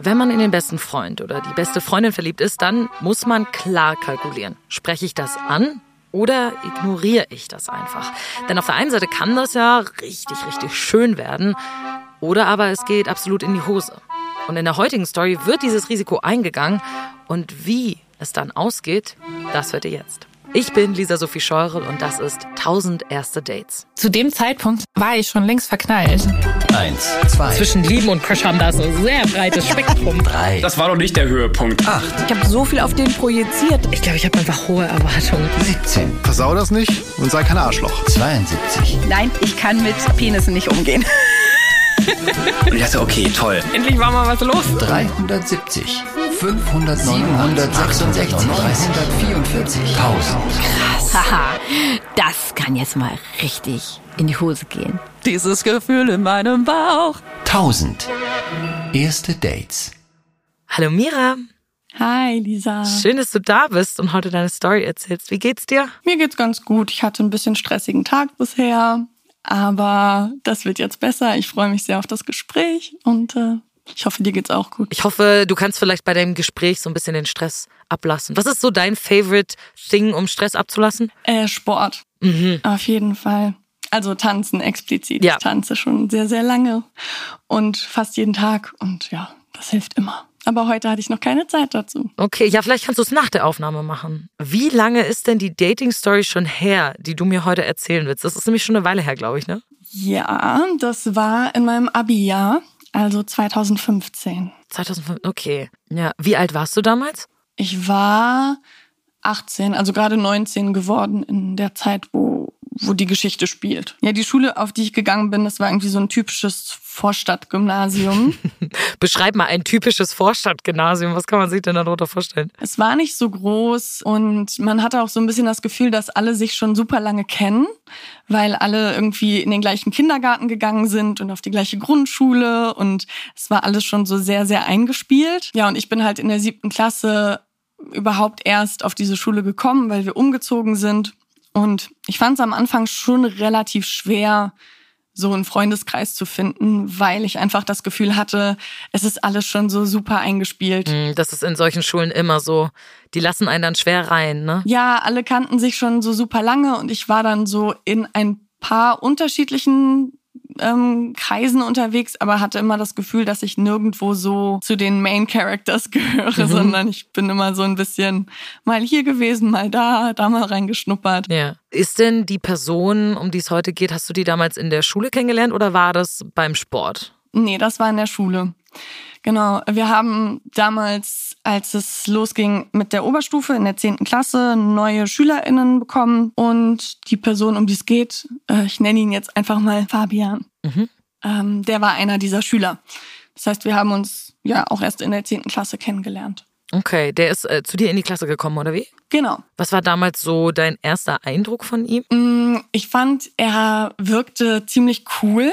Wenn man in den besten Freund oder die beste Freundin verliebt ist, dann muss man klar kalkulieren. Spreche ich das an oder ignoriere ich das einfach? Denn auf der einen Seite kann das ja richtig, richtig schön werden. Oder aber es geht absolut in die Hose. Und in der heutigen Story wird dieses Risiko eingegangen. Und wie es dann ausgeht, das hört ihr jetzt. Ich bin Lisa Sophie Scheurel und das ist 1000 erste Dates. Zu dem Zeitpunkt war ich schon längst verknallt. Eins, zwei, Zwischen Lieben und Crush haben da so ein sehr breites Spektrum. drei, Das war doch nicht der Höhepunkt. acht, Ich habe so viel auf den projiziert. Ich glaube, ich habe einfach hohe Erwartungen. 17, Versau das nicht und sei kein Arschloch. 72. Nein, ich kann mit Penissen nicht umgehen. Und ich dachte, okay, toll. Endlich war mal was los. 370, 500, 766, 344, 1000. Haha, das kann jetzt mal richtig in die Hose gehen. Dieses Gefühl in meinem Bauch. 1000. Erste Dates. Hallo Mira, Hi, Lisa. schön, dass du da bist und heute deine Story erzählst. Wie geht's dir? Mir geht's ganz gut. Ich hatte ein bisschen stressigen Tag bisher, aber das wird jetzt besser. Ich freue mich sehr auf das Gespräch und äh, ich hoffe, dir geht's auch gut. Ich hoffe, du kannst vielleicht bei deinem Gespräch so ein bisschen den Stress ablassen. Was ist so dein favorite Thing, um Stress abzulassen? Äh, Sport. Auf jeden Fall. Also tanzen explizit. Ja. Ich tanze schon sehr, sehr lange und fast jeden Tag und ja, das hilft immer. Aber heute hatte ich noch keine Zeit dazu. Okay, ja, vielleicht kannst du es nach der Aufnahme machen. Wie lange ist denn die Dating-Story schon her, die du mir heute erzählen willst? Das ist nämlich schon eine Weile her, glaube ich, ne? Ja, das war in meinem Abi-Jahr, also 2015. 2005, okay. Ja, wie alt warst du damals? Ich war 18, also gerade 19 geworden in der Zeit, wo, wo die Geschichte spielt. Ja, die Schule, auf die ich gegangen bin, das war irgendwie so ein typisches Vorstadtgymnasium. Beschreib mal ein typisches Vorstadtgymnasium. Was kann man sich denn darunter vorstellen? es war nicht so groß und man hatte auch so ein bisschen das Gefühl, dass alle sich schon super lange kennen, weil alle irgendwie in den gleichen Kindergarten gegangen sind und auf die gleiche Grundschule und es war alles schon so sehr, sehr eingespielt. Ja, und ich bin halt in der siebten Klasse überhaupt erst auf diese Schule gekommen, weil wir umgezogen sind. Und ich fand es am Anfang schon relativ schwer, so einen Freundeskreis zu finden, weil ich einfach das Gefühl hatte, es ist alles schon so super eingespielt. Hm, Das ist in solchen Schulen immer so. Die lassen einen dann schwer rein, ne? Ja, alle kannten sich schon so super lange und ich war dann so in ein paar unterschiedlichen ähm, Kreisen unterwegs, aber hatte immer das Gefühl, dass ich nirgendwo so zu den Main Characters gehöre, sondern ich bin immer so ein bisschen mal hier gewesen, mal da, da mal reingeschnuppert. Ja. Ist denn die Person, um die es heute geht, hast du die damals in der Schule kennengelernt oder war das beim Sport? Nee, das war in der Schule. Genau. Wir haben damals, als es losging mit der Oberstufe in der 10. Klasse, neue SchülerInnen bekommen. Und die Person, um die es geht, äh, ich nenne ihn jetzt einfach mal Fabian, ähm, der war einer dieser Schüler. Das heißt, wir haben uns ja auch erst in der 10. Klasse kennengelernt. Okay, der ist äh, zu dir in die Klasse gekommen, oder wie? Genau. Was war damals so dein erster Eindruck von ihm? Mm, Ich fand, er wirkte ziemlich cool.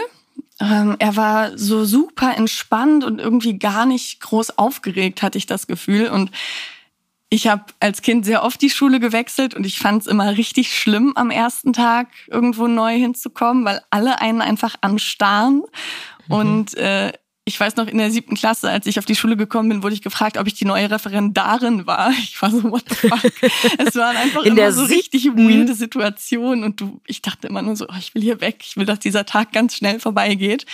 Ähm, er war so super entspannt und irgendwie gar nicht groß aufgeregt, hatte ich das Gefühl. Und ich habe als Kind sehr oft die Schule gewechselt und ich fand es immer richtig schlimm, am ersten Tag irgendwo neu hinzukommen, weil alle einen einfach anstarren. Und äh, ich weiß noch, in der siebten Klasse, als ich auf die Schule gekommen bin, wurde ich gefragt, ob ich die neue Referendarin war. Ich war so, what the fuck? es waren einfach In immer so richtig weirde Situationen und du, ich dachte immer nur so, oh, ich will hier weg, ich will, dass dieser Tag ganz schnell vorbeigeht.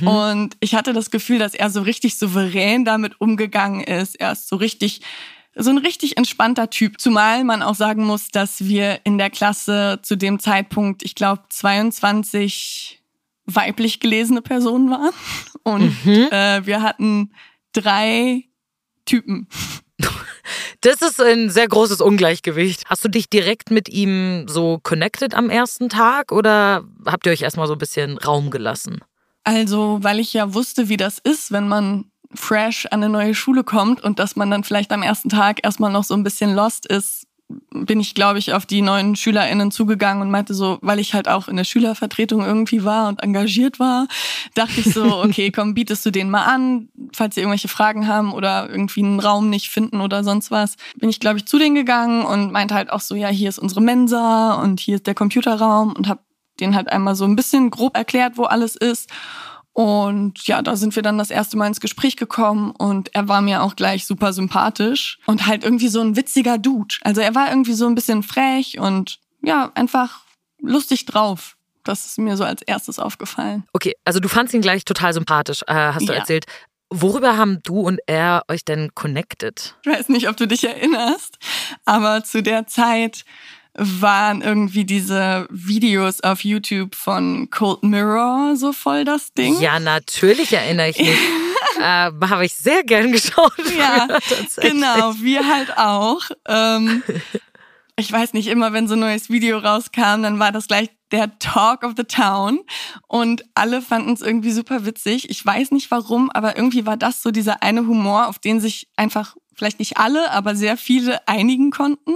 Und ich hatte das Gefühl, dass er so richtig souverän damit umgegangen ist. Er ist so richtig so ein richtig entspannter Typ. Zumal man auch sagen muss, dass wir in der Klasse zu dem Zeitpunkt, ich glaube, 22 weiblich gelesene Personen waren. Und äh, wir hatten drei Typen. Das ist ein sehr großes Ungleichgewicht. Hast du dich direkt mit ihm so connected am ersten Tag oder habt ihr euch erstmal so ein bisschen Raum gelassen? Also, weil ich ja wusste, wie das ist, wenn man fresh an eine neue Schule kommt und dass man dann vielleicht am ersten Tag erstmal noch so ein bisschen lost ist, bin ich, glaube ich, auf die neuen SchülerInnen zugegangen und meinte so, weil ich halt auch in der Schülervertretung irgendwie war und engagiert war, dachte ich so, okay, komm, bietest du denen mal an, falls sie irgendwelche Fragen haben oder irgendwie einen Raum nicht finden oder sonst was. Bin ich, glaube ich, zu denen gegangen und meinte halt auch so, ja, hier ist unsere Mensa und hier ist der Computerraum und habe denen halt einmal so ein bisschen grob erklärt, wo alles ist. Und ja, da sind wir dann das erste Mal ins Gespräch gekommen und er war mir auch gleich super sympathisch und halt irgendwie so ein witziger Dude. Also er war irgendwie so ein bisschen frech und ja, einfach lustig drauf. Das ist mir so als erstes aufgefallen. Okay, also du fandst ihn gleich total sympathisch, äh, hast du Ja. erzählt. Worüber haben du und er euch denn connected? Ich weiß nicht, ob du dich erinnerst, aber zu der Zeit waren irgendwie diese Videos auf YouTube von Cold Mirror so voll das Ding. Ja, natürlich erinnere ich mich. äh, Habe ich sehr gern geschaut. Ja, genau, wir halt auch. Ähm, ich weiß nicht, immer wenn so ein neues Video rauskam, dann war das gleich der Talk of the Town und alle fanden es irgendwie super witzig. Ich weiß nicht warum, aber irgendwie war das so dieser eine Humor, auf den sich einfach vielleicht nicht alle, aber sehr viele einigen konnten,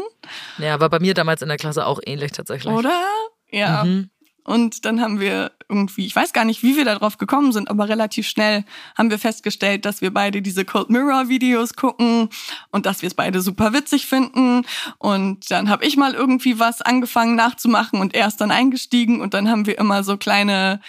Ja, war bei mir damals in der Klasse auch ähnlich tatsächlich. oder? Ja. Mhm. Und dann haben wir irgendwie, ich weiß gar nicht, wie wir darauf gekommen sind, aber relativ schnell haben wir festgestellt, dass wir beide diese Cold Mirror Videos gucken und dass wir es beide super witzig finden. Und dann habe ich mal irgendwie was angefangen nachzumachen und er ist dann eingestiegen und dann haben wir immer so kleine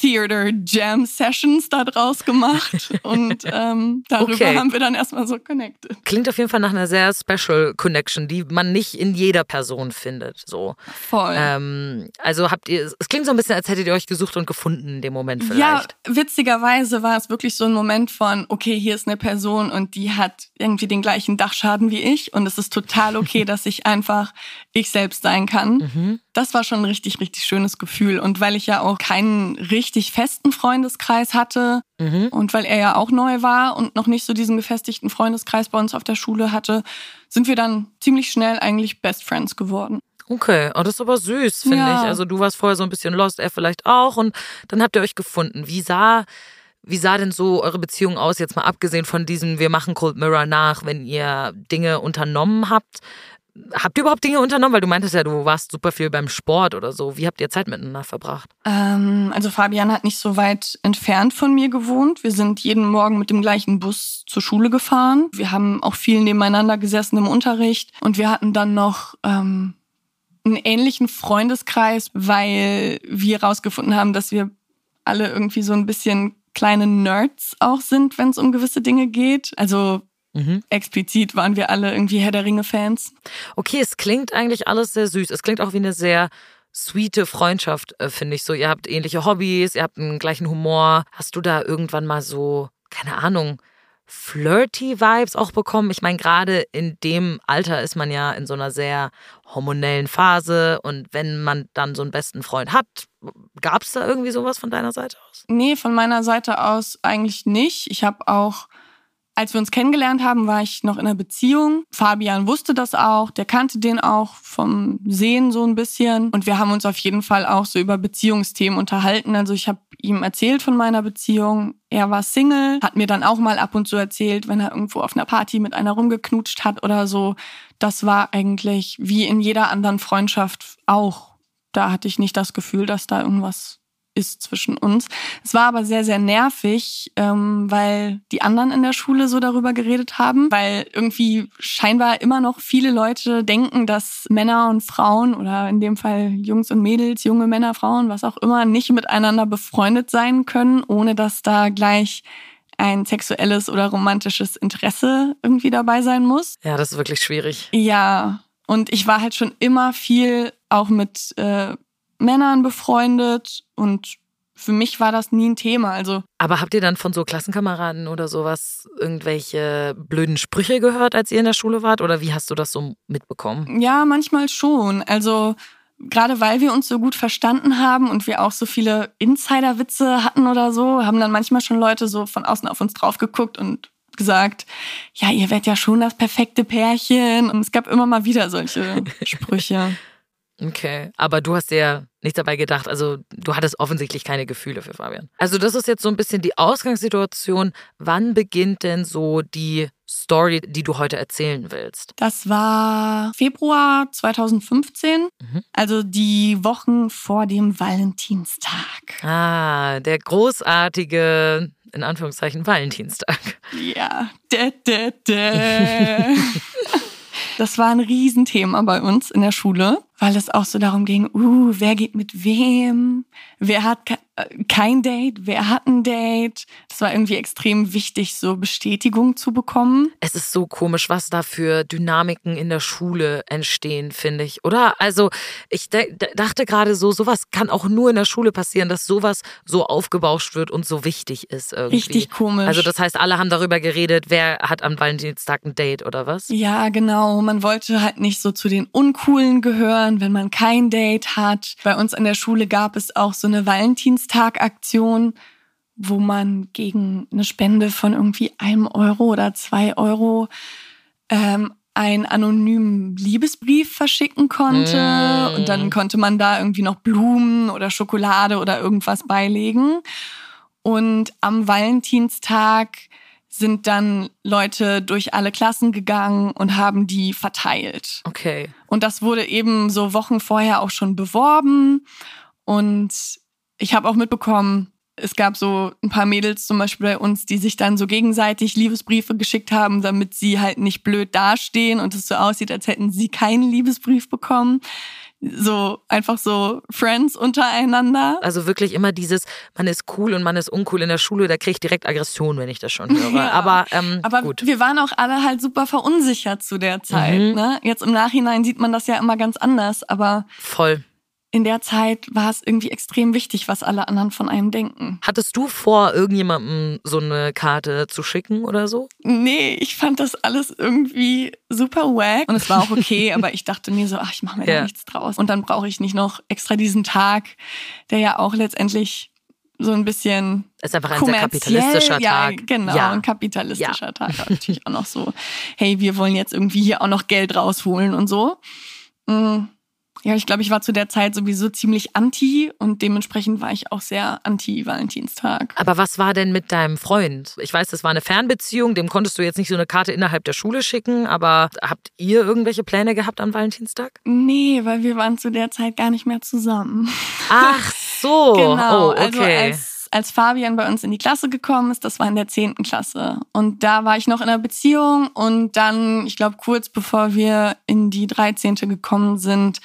Theater Jam Sessions da draus gemacht und ähm, darüber Okay. haben wir dann erstmal so connected. Klingt auf jeden Fall nach einer sehr special Connection, die man nicht in jeder Person findet. So. Voll. Ähm, also habt ihr, es klingt so ein bisschen, als hättet ihr euch gesucht und gefunden in dem Moment Ja, vielleicht. witzigerweise war es wirklich so ein Moment von, okay, hier ist eine Person und die hat irgendwie den gleichen Dachschaden wie ich und es ist total okay, dass ich einfach ich selbst sein kann. Mhm. Das war schon ein richtig, richtig schönes Gefühl. Und weil ich ja auch keinen richtig festen Freundeskreis hatte Mhm. und weil er ja auch neu war und noch nicht so diesen gefestigten Freundeskreis bei uns auf der Schule hatte, sind wir dann ziemlich schnell eigentlich Best Friends geworden. Okay, oh, das ist aber süß, finde Ja. ich. Also du warst vorher so ein bisschen lost, er vielleicht auch und dann habt ihr euch gefunden. Wie sah, wie sah denn so eure Beziehung aus, jetzt mal abgesehen von diesem, wir machen Cold Mirror nach, wenn ihr Dinge unternommen habt? Habt ihr überhaupt Dinge unternommen? Weil du meintest ja, du warst super viel beim Sport oder so. Wie habt ihr Zeit miteinander verbracht? Ähm, also Fabian hat nicht so weit entfernt von mir gewohnt. Wir sind jeden Morgen mit dem gleichen Bus zur Schule gefahren. Wir haben auch viel nebeneinander gesessen im Unterricht und wir hatten dann noch ähm, einen ähnlichen Freundeskreis, weil wir herausgefunden haben, dass wir alle irgendwie so ein bisschen kleine Nerds auch sind, wenn es um gewisse Dinge geht. Also Mhm. explizit waren wir alle irgendwie Herr der Ringe-Fans. Okay, es klingt eigentlich alles sehr süß. Es klingt auch wie eine sehr sweete Freundschaft, äh, finde ich so. Ihr habt ähnliche Hobbys, ihr habt einen gleichen Humor. Hast du da irgendwann mal so, keine Ahnung, flirty Vibes auch bekommen? Ich meine, gerade in dem Alter ist man ja in so einer sehr hormonellen Phase und wenn man dann so einen besten Freund hat, gab es da irgendwie sowas von deiner Seite aus? Nee, von meiner Seite aus eigentlich nicht. Ich habe auch, als wir uns kennengelernt haben, war ich noch in einer Beziehung. Fabian wusste das auch, der kannte den auch vom Sehen so ein bisschen. Und wir haben uns auf jeden Fall auch so über Beziehungsthemen unterhalten. Also ich habe ihm erzählt von meiner Beziehung. Er war Single, hat mir dann auch mal ab und zu erzählt, wenn er irgendwo auf einer Party mit einer rumgeknutscht hat oder so. Das war eigentlich wie in jeder anderen Freundschaft auch. Da hatte ich nicht das Gefühl, dass da irgendwas ist zwischen uns. Es war aber sehr, sehr nervig, ähm, weil die anderen in der Schule so darüber geredet haben, weil irgendwie scheinbar immer noch viele Leute denken, dass Männer und Frauen oder in dem Fall Jungs und Mädels, junge Männer, Frauen, was auch immer, nicht miteinander befreundet sein können, ohne dass da gleich ein sexuelles oder romantisches Interesse irgendwie dabei sein muss. Ja, das ist wirklich schwierig. Ja, und ich war halt schon immer viel auch mit äh, Männern befreundet und für mich war das nie ein Thema. Also Aber habt ihr dann von so Klassenkameraden oder sowas irgendwelche blöden Sprüche gehört, als ihr in der Schule wart? Oder wie hast du das so mitbekommen? ja, manchmal schon. Also gerade weil wir uns so gut verstanden haben und wir auch so viele Insider-Witze hatten oder so, haben dann manchmal schon Leute so von außen auf uns drauf geguckt und gesagt, ja, ihr werdet ja schon das perfekte Pärchen. Und es gab immer mal wieder solche Sprüche. Okay, aber du hast dir nichts dabei gedacht. Also du hattest offensichtlich keine Gefühle für Fabian. Also das ist jetzt so ein bisschen die Ausgangssituation. Wann beginnt denn so die Story, die du heute erzählen willst? Das war Februar 2015, Mhm. also die Wochen vor dem Valentinstag. Ah, der großartige, in Anführungszeichen, Valentinstag. Ja, dä, dä, dä. Das war ein Riesenthema bei uns in der Schule, weil es auch so darum ging, uh, wer geht mit wem, wer hat kein Date, wer hat ein Date. Das war irgendwie extrem wichtig, so Bestätigung zu bekommen. Es ist so komisch, was da für Dynamiken in der Schule entstehen, finde ich, oder? Also ich dachte gerade so, sowas kann auch nur in der Schule passieren, dass sowas so aufgebauscht wird und so wichtig ist irgendwie. Richtig komisch. Also das heißt, alle haben darüber geredet, wer hat am Valentinstag ein Date oder was? Ja, genau. Man wollte halt nicht so zu den Uncoolen gehören, wenn man kein Date hat. Bei uns an der Schule gab es auch so eine Valentinstag-Aktion, wo man gegen eine Spende von irgendwie einem Euro oder zwei Euro ähm, einen anonymen Liebesbrief verschicken konnte. Mm. Und dann konnte man da irgendwie noch Blumen oder Schokolade oder irgendwas beilegen. Und am Valentinstag sind dann Leute durch alle Klassen gegangen und haben die verteilt. Okay. Und das wurde eben so Wochen vorher auch schon beworben. Und ich habe auch mitbekommen, es gab so ein paar Mädels zum Beispiel bei uns, die sich dann so gegenseitig Liebesbriefe geschickt haben, damit sie halt nicht blöd dastehen und es so aussieht, als hätten sie keinen Liebesbrief bekommen. So einfach so Friends untereinander. Also wirklich immer dieses, man ist cool und man ist uncool in der Schule, da kriege ich direkt Aggression, wenn ich das schon höre. Ja, aber ähm, aber gut. wir waren auch alle halt super verunsichert zu der Zeit. Mhm. Ne? Jetzt im Nachhinein sieht man das ja immer ganz anders, aber. Voll in der Zeit war es irgendwie extrem wichtig, was alle anderen von einem denken. Hattest du vor, irgendjemandem so eine Karte zu schicken oder so? Nee, ich fand das alles irgendwie super wack und es war auch okay, aber ich dachte mir so, ach, ich mache mir ja. da nichts draus. Und dann brauche ich nicht noch extra diesen Tag, der ja auch letztendlich so ein bisschen. Ist einfach ein sehr kapitalistischer ja, Tag. Genau, ja. ein kapitalistischer ja. Tag. Natürlich auch noch so, hey, wir wollen jetzt irgendwie hier auch noch Geld rausholen und so. Mhm. Ja, ich glaube, ich war zu der Zeit sowieso ziemlich anti und dementsprechend war ich auch sehr anti-Valentinstag. Aber was war denn mit deinem Freund? Ich weiß, das war eine Fernbeziehung, dem konntest du jetzt nicht so eine Karte innerhalb der Schule schicken, aber habt ihr irgendwelche Pläne gehabt an Valentinstag? Nee, weil wir waren zu der Zeit gar nicht mehr zusammen. Ach so. genau. Oh, okay. Also als, als Fabian bei uns in die Klasse gekommen ist, das war in der zehnten Klasse. Und da war ich noch in einer Beziehung und dann, ich glaube, kurz bevor wir in die dreizehnte gekommen sind,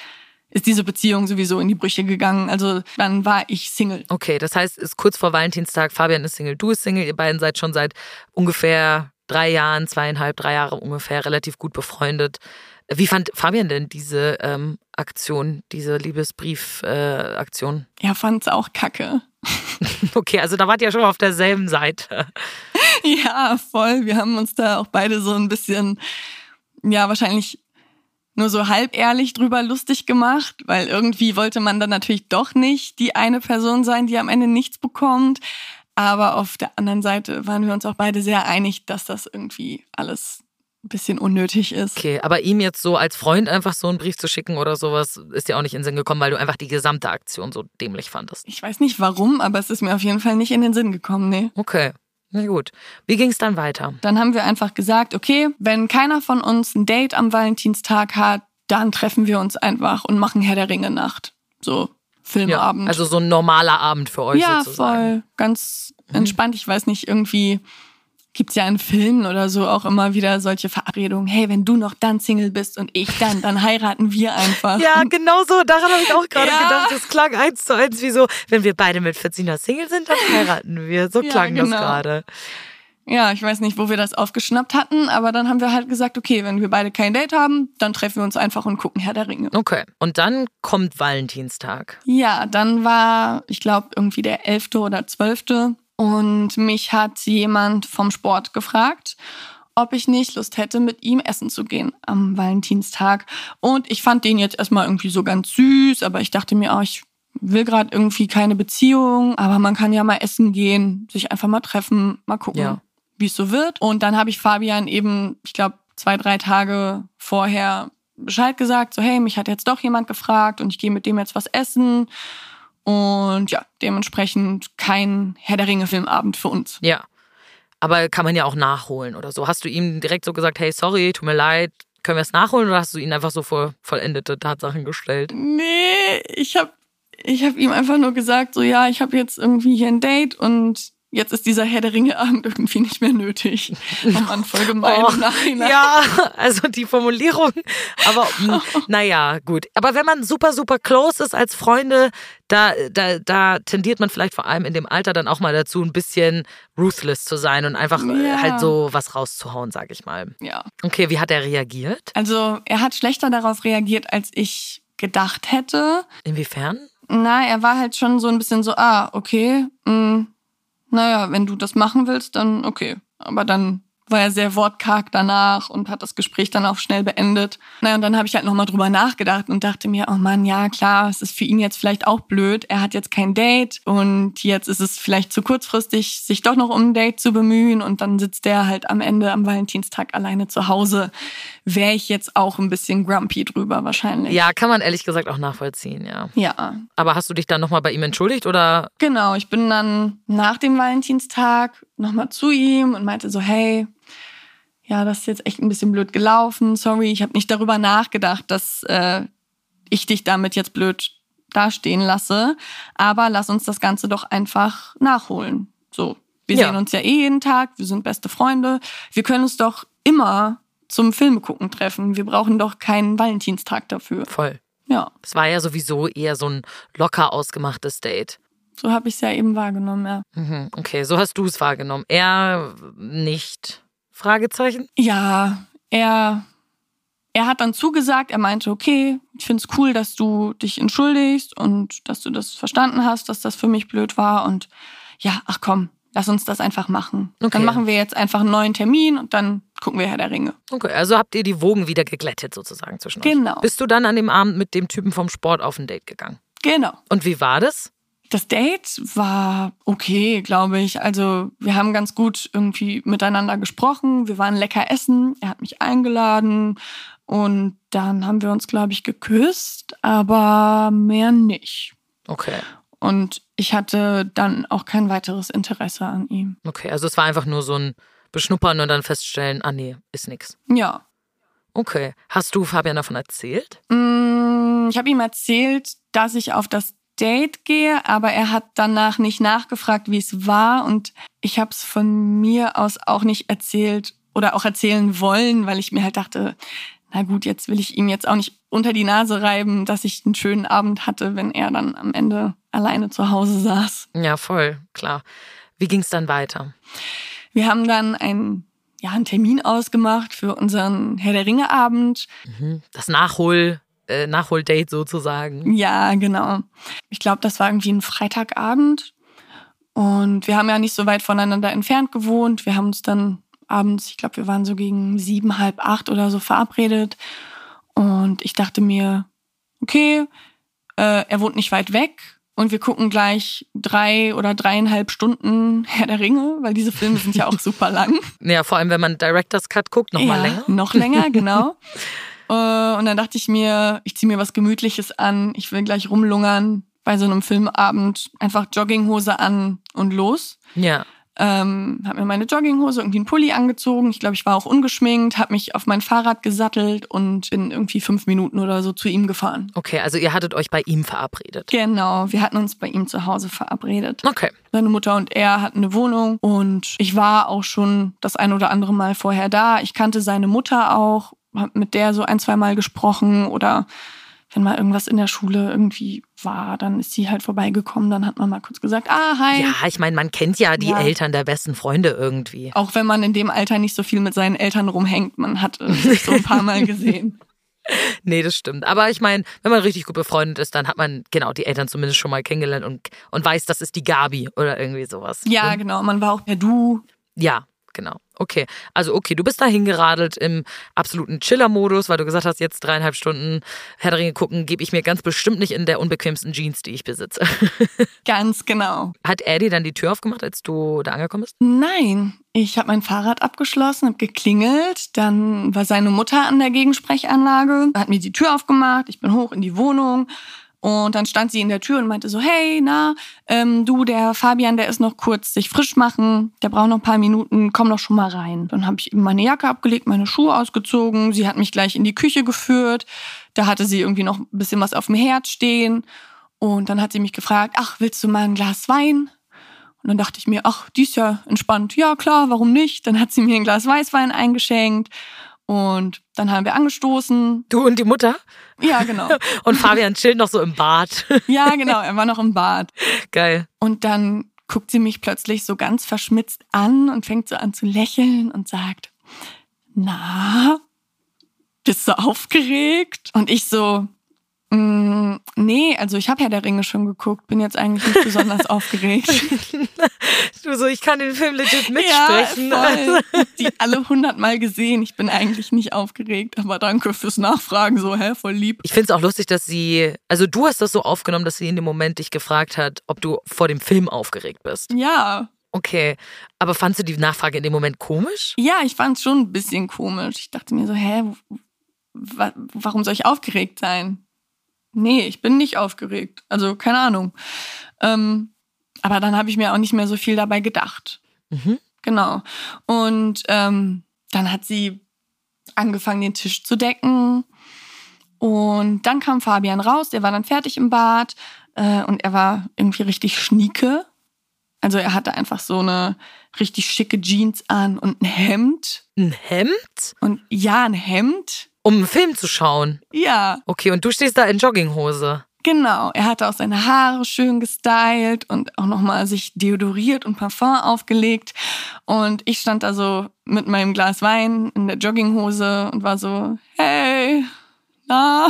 ist diese Beziehung sowieso in die Brüche gegangen. Also dann war ich Single. Okay, das heißt, es ist kurz vor Valentinstag, Fabian ist Single, du bist Single, ihr beiden seid schon seit ungefähr drei Jahren, zweieinhalb, drei Jahre ungefähr relativ gut befreundet. Wie fand Fabian denn diese ähm, Aktion, diese Liebesbrief-Aktion? Äh, er fand es auch kacke. okay, also da wart ihr schon auf derselben Seite. ja, voll. Wir haben uns da auch beide so ein bisschen, ja, wahrscheinlich nur so halb ehrlich drüber lustig gemacht, weil irgendwie wollte man dann natürlich doch nicht die eine Person sein, die am Ende nichts bekommt. Aber auf der anderen Seite waren wir uns auch beide sehr einig, dass das irgendwie alles ein bisschen unnötig ist. Okay, aber ihm jetzt so als Freund einfach so einen Brief zu schicken oder sowas, ist dir auch nicht in den Sinn gekommen, weil du einfach die gesamte Aktion so dämlich fandest. Ich weiß nicht warum, aber es ist mir auf jeden Fall nicht in den Sinn gekommen, nee. Okay. Na gut. Wie ging es dann weiter? Dann haben wir einfach gesagt, okay, wenn keiner von uns ein Date am Valentinstag hat, dann treffen wir uns einfach und machen Herr der Ringe Nacht. So Filmabend. Ja, also so ein normaler Abend für euch ja, sozusagen. Ja, voll. Ganz entspannt. Ich weiß nicht, irgendwie gibt's ja in Filmen oder so auch immer wieder solche Verabredungen. Hey, wenn du noch dann Single bist und ich dann, dann heiraten wir einfach. Ja, genau so. Daran habe ich auch gerade ja. gedacht. Das klang eins zu eins wie so, wenn wir beide mit 14 noch Single sind, dann heiraten wir. So klang ja, genau. das gerade. Ja, ich weiß nicht, wo wir das aufgeschnappt hatten, aber dann haben wir halt gesagt, okay, wenn wir beide kein Date haben, dann treffen wir uns einfach und gucken Herr der Ringe. Okay. Und dann kommt Valentinstag. Ja, dann war, ich glaube, irgendwie der 11. oder 12. Und mich hat jemand vom Sport gefragt, ob ich nicht Lust hätte, mit ihm essen zu gehen am Valentinstag. Und ich fand den jetzt erstmal irgendwie so ganz süß, aber ich dachte mir, oh, ich will gerade irgendwie keine Beziehung, aber man kann ja mal essen gehen, sich einfach mal treffen, mal gucken, ja. wie es so wird. Und dann habe ich Fabian eben, ich glaube, zwei, drei Tage vorher Bescheid gesagt, so hey, mich hat jetzt doch jemand gefragt und ich gehe mit dem jetzt was essen. Und ja, dementsprechend kein Herr der Ringe-Filmabend für uns. Ja. Aber kann man ja auch nachholen oder so. Hast du ihm direkt so gesagt, hey, sorry, tut mir leid, können wir es nachholen oder hast du ihn einfach so vor vollendete Tatsachen gestellt? Nee, ich habe ich hab ihm einfach nur gesagt, so ja, ich habe jetzt irgendwie hier ein Date und jetzt ist dieser Herr der Ringe-Abend irgendwie nicht mehr nötig. Oh Mann, voll gemein Oh, Nachhinein. Ja, also die Formulierung. Aber mh, naja, gut. Aber wenn man super, super close ist als Freunde, da, da, da tendiert man vielleicht vor allem in dem Alter dann auch mal dazu, ein bisschen ruthless zu sein und einfach äh, Ja. halt so was rauszuhauen, sag ich mal. ja. Okay, wie hat er reagiert? Also er hat schlechter darauf reagiert, als ich gedacht hätte. Inwiefern? Na, er war halt schon so ein bisschen so, ah, okay, mh, naja, wenn du das machen willst, dann okay. Aber dann war er sehr wortkarg danach und hat das Gespräch dann auch schnell beendet. Naja, und dann habe ich halt nochmal drüber nachgedacht und dachte mir, oh Mann, ja klar, es ist für ihn jetzt vielleicht auch blöd. Er hat jetzt kein Date und jetzt ist es vielleicht zu kurzfristig, sich doch noch um ein Date zu bemühen und dann sitzt er halt am Ende am Valentinstag alleine zu Hause. Wäre ich jetzt auch ein bisschen grumpy drüber wahrscheinlich. Ja, kann man ehrlich gesagt auch nachvollziehen, ja. Ja, Aber hast du dich dann nochmal bei ihm entschuldigt oder? Genau, ich bin dann nach dem Valentinstag nochmal zu ihm und meinte so, hey, ja, das ist jetzt echt ein bisschen blöd gelaufen. Sorry, ich habe nicht darüber nachgedacht, dass äh, ich dich damit jetzt blöd dastehen lasse. Aber lass uns das Ganze doch einfach nachholen. So, wir Ja. sehen uns ja eh jeden Tag, wir sind beste Freunde. Wir können uns doch immer zum Filme gucken treffen. Wir brauchen doch keinen Valentinstag dafür. Voll. Ja, Es war ja sowieso eher so ein locker ausgemachtes Date. so habe ich es ja eben wahrgenommen, ja. Mhm, Okay, so hast du es wahrgenommen. Er nicht. Fragezeichen? Ja, er, er hat dann zugesagt, er meinte, okay, ich find's cool, dass du dich entschuldigst und dass du das verstanden hast, dass das für mich blöd war. Und ja, ach komm, lass uns das einfach machen. Okay. Dann machen wir jetzt einfach einen neuen Termin und dann gucken wir Herr der Ringe. Okay, also habt ihr die Wogen wieder geglättet sozusagen zwischen euch. Genau. Bist du dann an dem Abend mit dem Typen vom Sport auf ein Date gegangen? Genau. Und wie war das? Das Date war okay, glaube ich. Also wir haben ganz gut irgendwie miteinander gesprochen. Wir waren lecker essen. Er hat mich eingeladen und dann haben wir uns, glaube ich, geküsst, aber mehr nicht. Okay. Und ich hatte dann auch kein weiteres Interesse an ihm. Okay, also es war einfach nur so ein Beschnuppern und dann feststellen, ah nee, ist nix. Ja. Okay. Hast du Fabian davon erzählt? Mm, Ich habe ihm erzählt, dass ich auf das Date gehe, aber er hat danach nicht nachgefragt, wie es war. Und ich habe es von mir aus auch nicht erzählt oder auch erzählen wollen, weil ich mir halt dachte, na gut, jetzt will ich ihm jetzt auch nicht unter die Nase reiben, dass ich einen schönen Abend hatte, wenn er dann am Ende alleine zu Hause saß. Ja, voll, klar. Wie ging's dann weiter? Wir haben dann einen, ja, einen Termin ausgemacht für unseren Herr der Ringe Abend. Mhm. Das Nachhol, äh, Nachholdate sozusagen. Ja, genau. Ich glaube, das war irgendwie ein Freitagabend. Und wir haben ja nicht so weit voneinander entfernt gewohnt. Wir haben uns dann abends, ich glaube, wir waren so gegen sieben, halb acht oder so verabredet. Und ich dachte mir, okay, äh, er wohnt nicht weit weg. Und wir gucken gleich drei oder dreieinhalb Stunden Herr der Ringe, weil diese Filme sind ja auch super lang. Ja, vor allem, wenn man Director's Cut guckt, noch mal ja, länger. Noch länger, genau. Äh, Und dann dachte ich mir, ich ziehe mir was Gemütliches an, ich will gleich rumlungern bei so einem Filmabend, einfach Jogginghose an und los. Ja. Ähm, habe mir meine Jogginghose, irgendwie einen Pulli angezogen. Ich glaube, ich war auch ungeschminkt, habe mich auf mein Fahrrad gesattelt und bin irgendwie fünf Minuten oder so zu ihm gefahren. Okay, also ihr hattet euch bei ihm verabredet. Genau, wir hatten uns bei ihm zu Hause verabredet. Okay. Seine Mutter und er hatten eine Wohnung und ich war auch schon das ein oder andere Mal vorher da. Ich kannte seine Mutter auch, habe mit der so ein, zwei Mal gesprochen oder wenn mal irgendwas in der Schule irgendwie war, dann ist sie halt vorbeigekommen, dann hat man mal kurz gesagt, ah, hi. Ja, ich meine, man kennt ja die Ja. Eltern der besten Freunde irgendwie. Auch wenn man in dem Alter nicht so viel mit seinen Eltern rumhängt, man hat äh, sich so ein paar Mal gesehen. Nee, das stimmt. Aber ich meine, wenn man richtig gut befreundet ist, dann hat man genau die Eltern zumindest schon mal kennengelernt und, und weiß, das ist die Gabi oder irgendwie sowas. Ja, genau, man war auch per Du. Ja, genau. Okay. Also, okay, du bist da hingeradelt im absoluten Chiller-Modus, weil du gesagt hast, jetzt dreieinhalb Stunden Herr der Ringe gucken, gebe ich mir ganz bestimmt nicht in der unbequemsten Jeans, die ich besitze. Ganz genau. Hat dir dann die Tür aufgemacht, als du da angekommen bist? Nein, ich habe mein Fahrrad abgeschlossen, habe geklingelt, dann war seine Mutter an der Gegensprechanlage, hat mir die Tür aufgemacht, ich bin hoch in die Wohnung und dann stand sie in der Tür und meinte so, hey, na, ähm, du, der Fabian, der ist noch kurz sich frisch machen, der braucht noch ein paar Minuten, komm doch schon mal rein. Dann habe ich eben meine Jacke abgelegt, meine Schuhe ausgezogen, sie hat mich gleich in die Küche geführt, da hatte sie irgendwie noch ein bisschen was auf dem Herd stehen und dann hat sie mich gefragt, ach, willst du mal ein Glas Wein? Und dann dachte ich mir, ach, die ist ja entspannt. Ja, klar, warum nicht? Dann hat sie mir ein Glas Weißwein eingeschenkt. Und dann haben wir angestoßen. Du und die Mutter? Ja, genau. Und Fabian chillt noch so im Bad. Ja, genau. Er war noch im Bad. Geil. Und dann guckt sie mich plötzlich so ganz verschmitzt an und fängt so an zu lächeln und sagt, na, bist du aufgeregt? Und ich so, mm, nee, also ich habe ja der Ringe schon geguckt, bin jetzt eigentlich nicht besonders aufgeregt. Du so, ich kann den Film legit mitsprechen. Ja, voll. Die alle hundertmal gesehen. Ich bin eigentlich nicht aufgeregt, aber danke fürs Nachfragen, so, hä, voll lieb. Ich finde es auch lustig, dass sie, also du hast das so aufgenommen, dass sie in dem Moment dich gefragt hat, ob du vor dem Film aufgeregt bist. Ja, Okay, aber fandst du die Nachfrage in dem Moment komisch? ja, ich fand es schon ein bisschen komisch. Ich dachte mir so, hä, wa warum soll ich aufgeregt sein? Nee, ich bin nicht aufgeregt. Also, keine Ahnung. Ähm, aber dann habe ich mir auch nicht mehr so viel dabei gedacht. Mhm. Genau. Und ähm, dann hat sie angefangen, den Tisch zu decken. Und dann kam Fabian raus, der war dann fertig im Bad äh, und er war irgendwie richtig schnieke. Also er hatte einfach so eine richtig schicke Jeans an und ein Hemd. Ein Hemd? Und ja, ein Hemd. Um einen Film zu schauen. Ja, Okay, und du stehst da in Jogginghose. genau. Er hatte auch seine Haare schön gestylt und auch nochmal sich deodoriert und Parfum aufgelegt. Und ich stand da so mit meinem Glas Wein in der Jogginghose und war so, hey, na.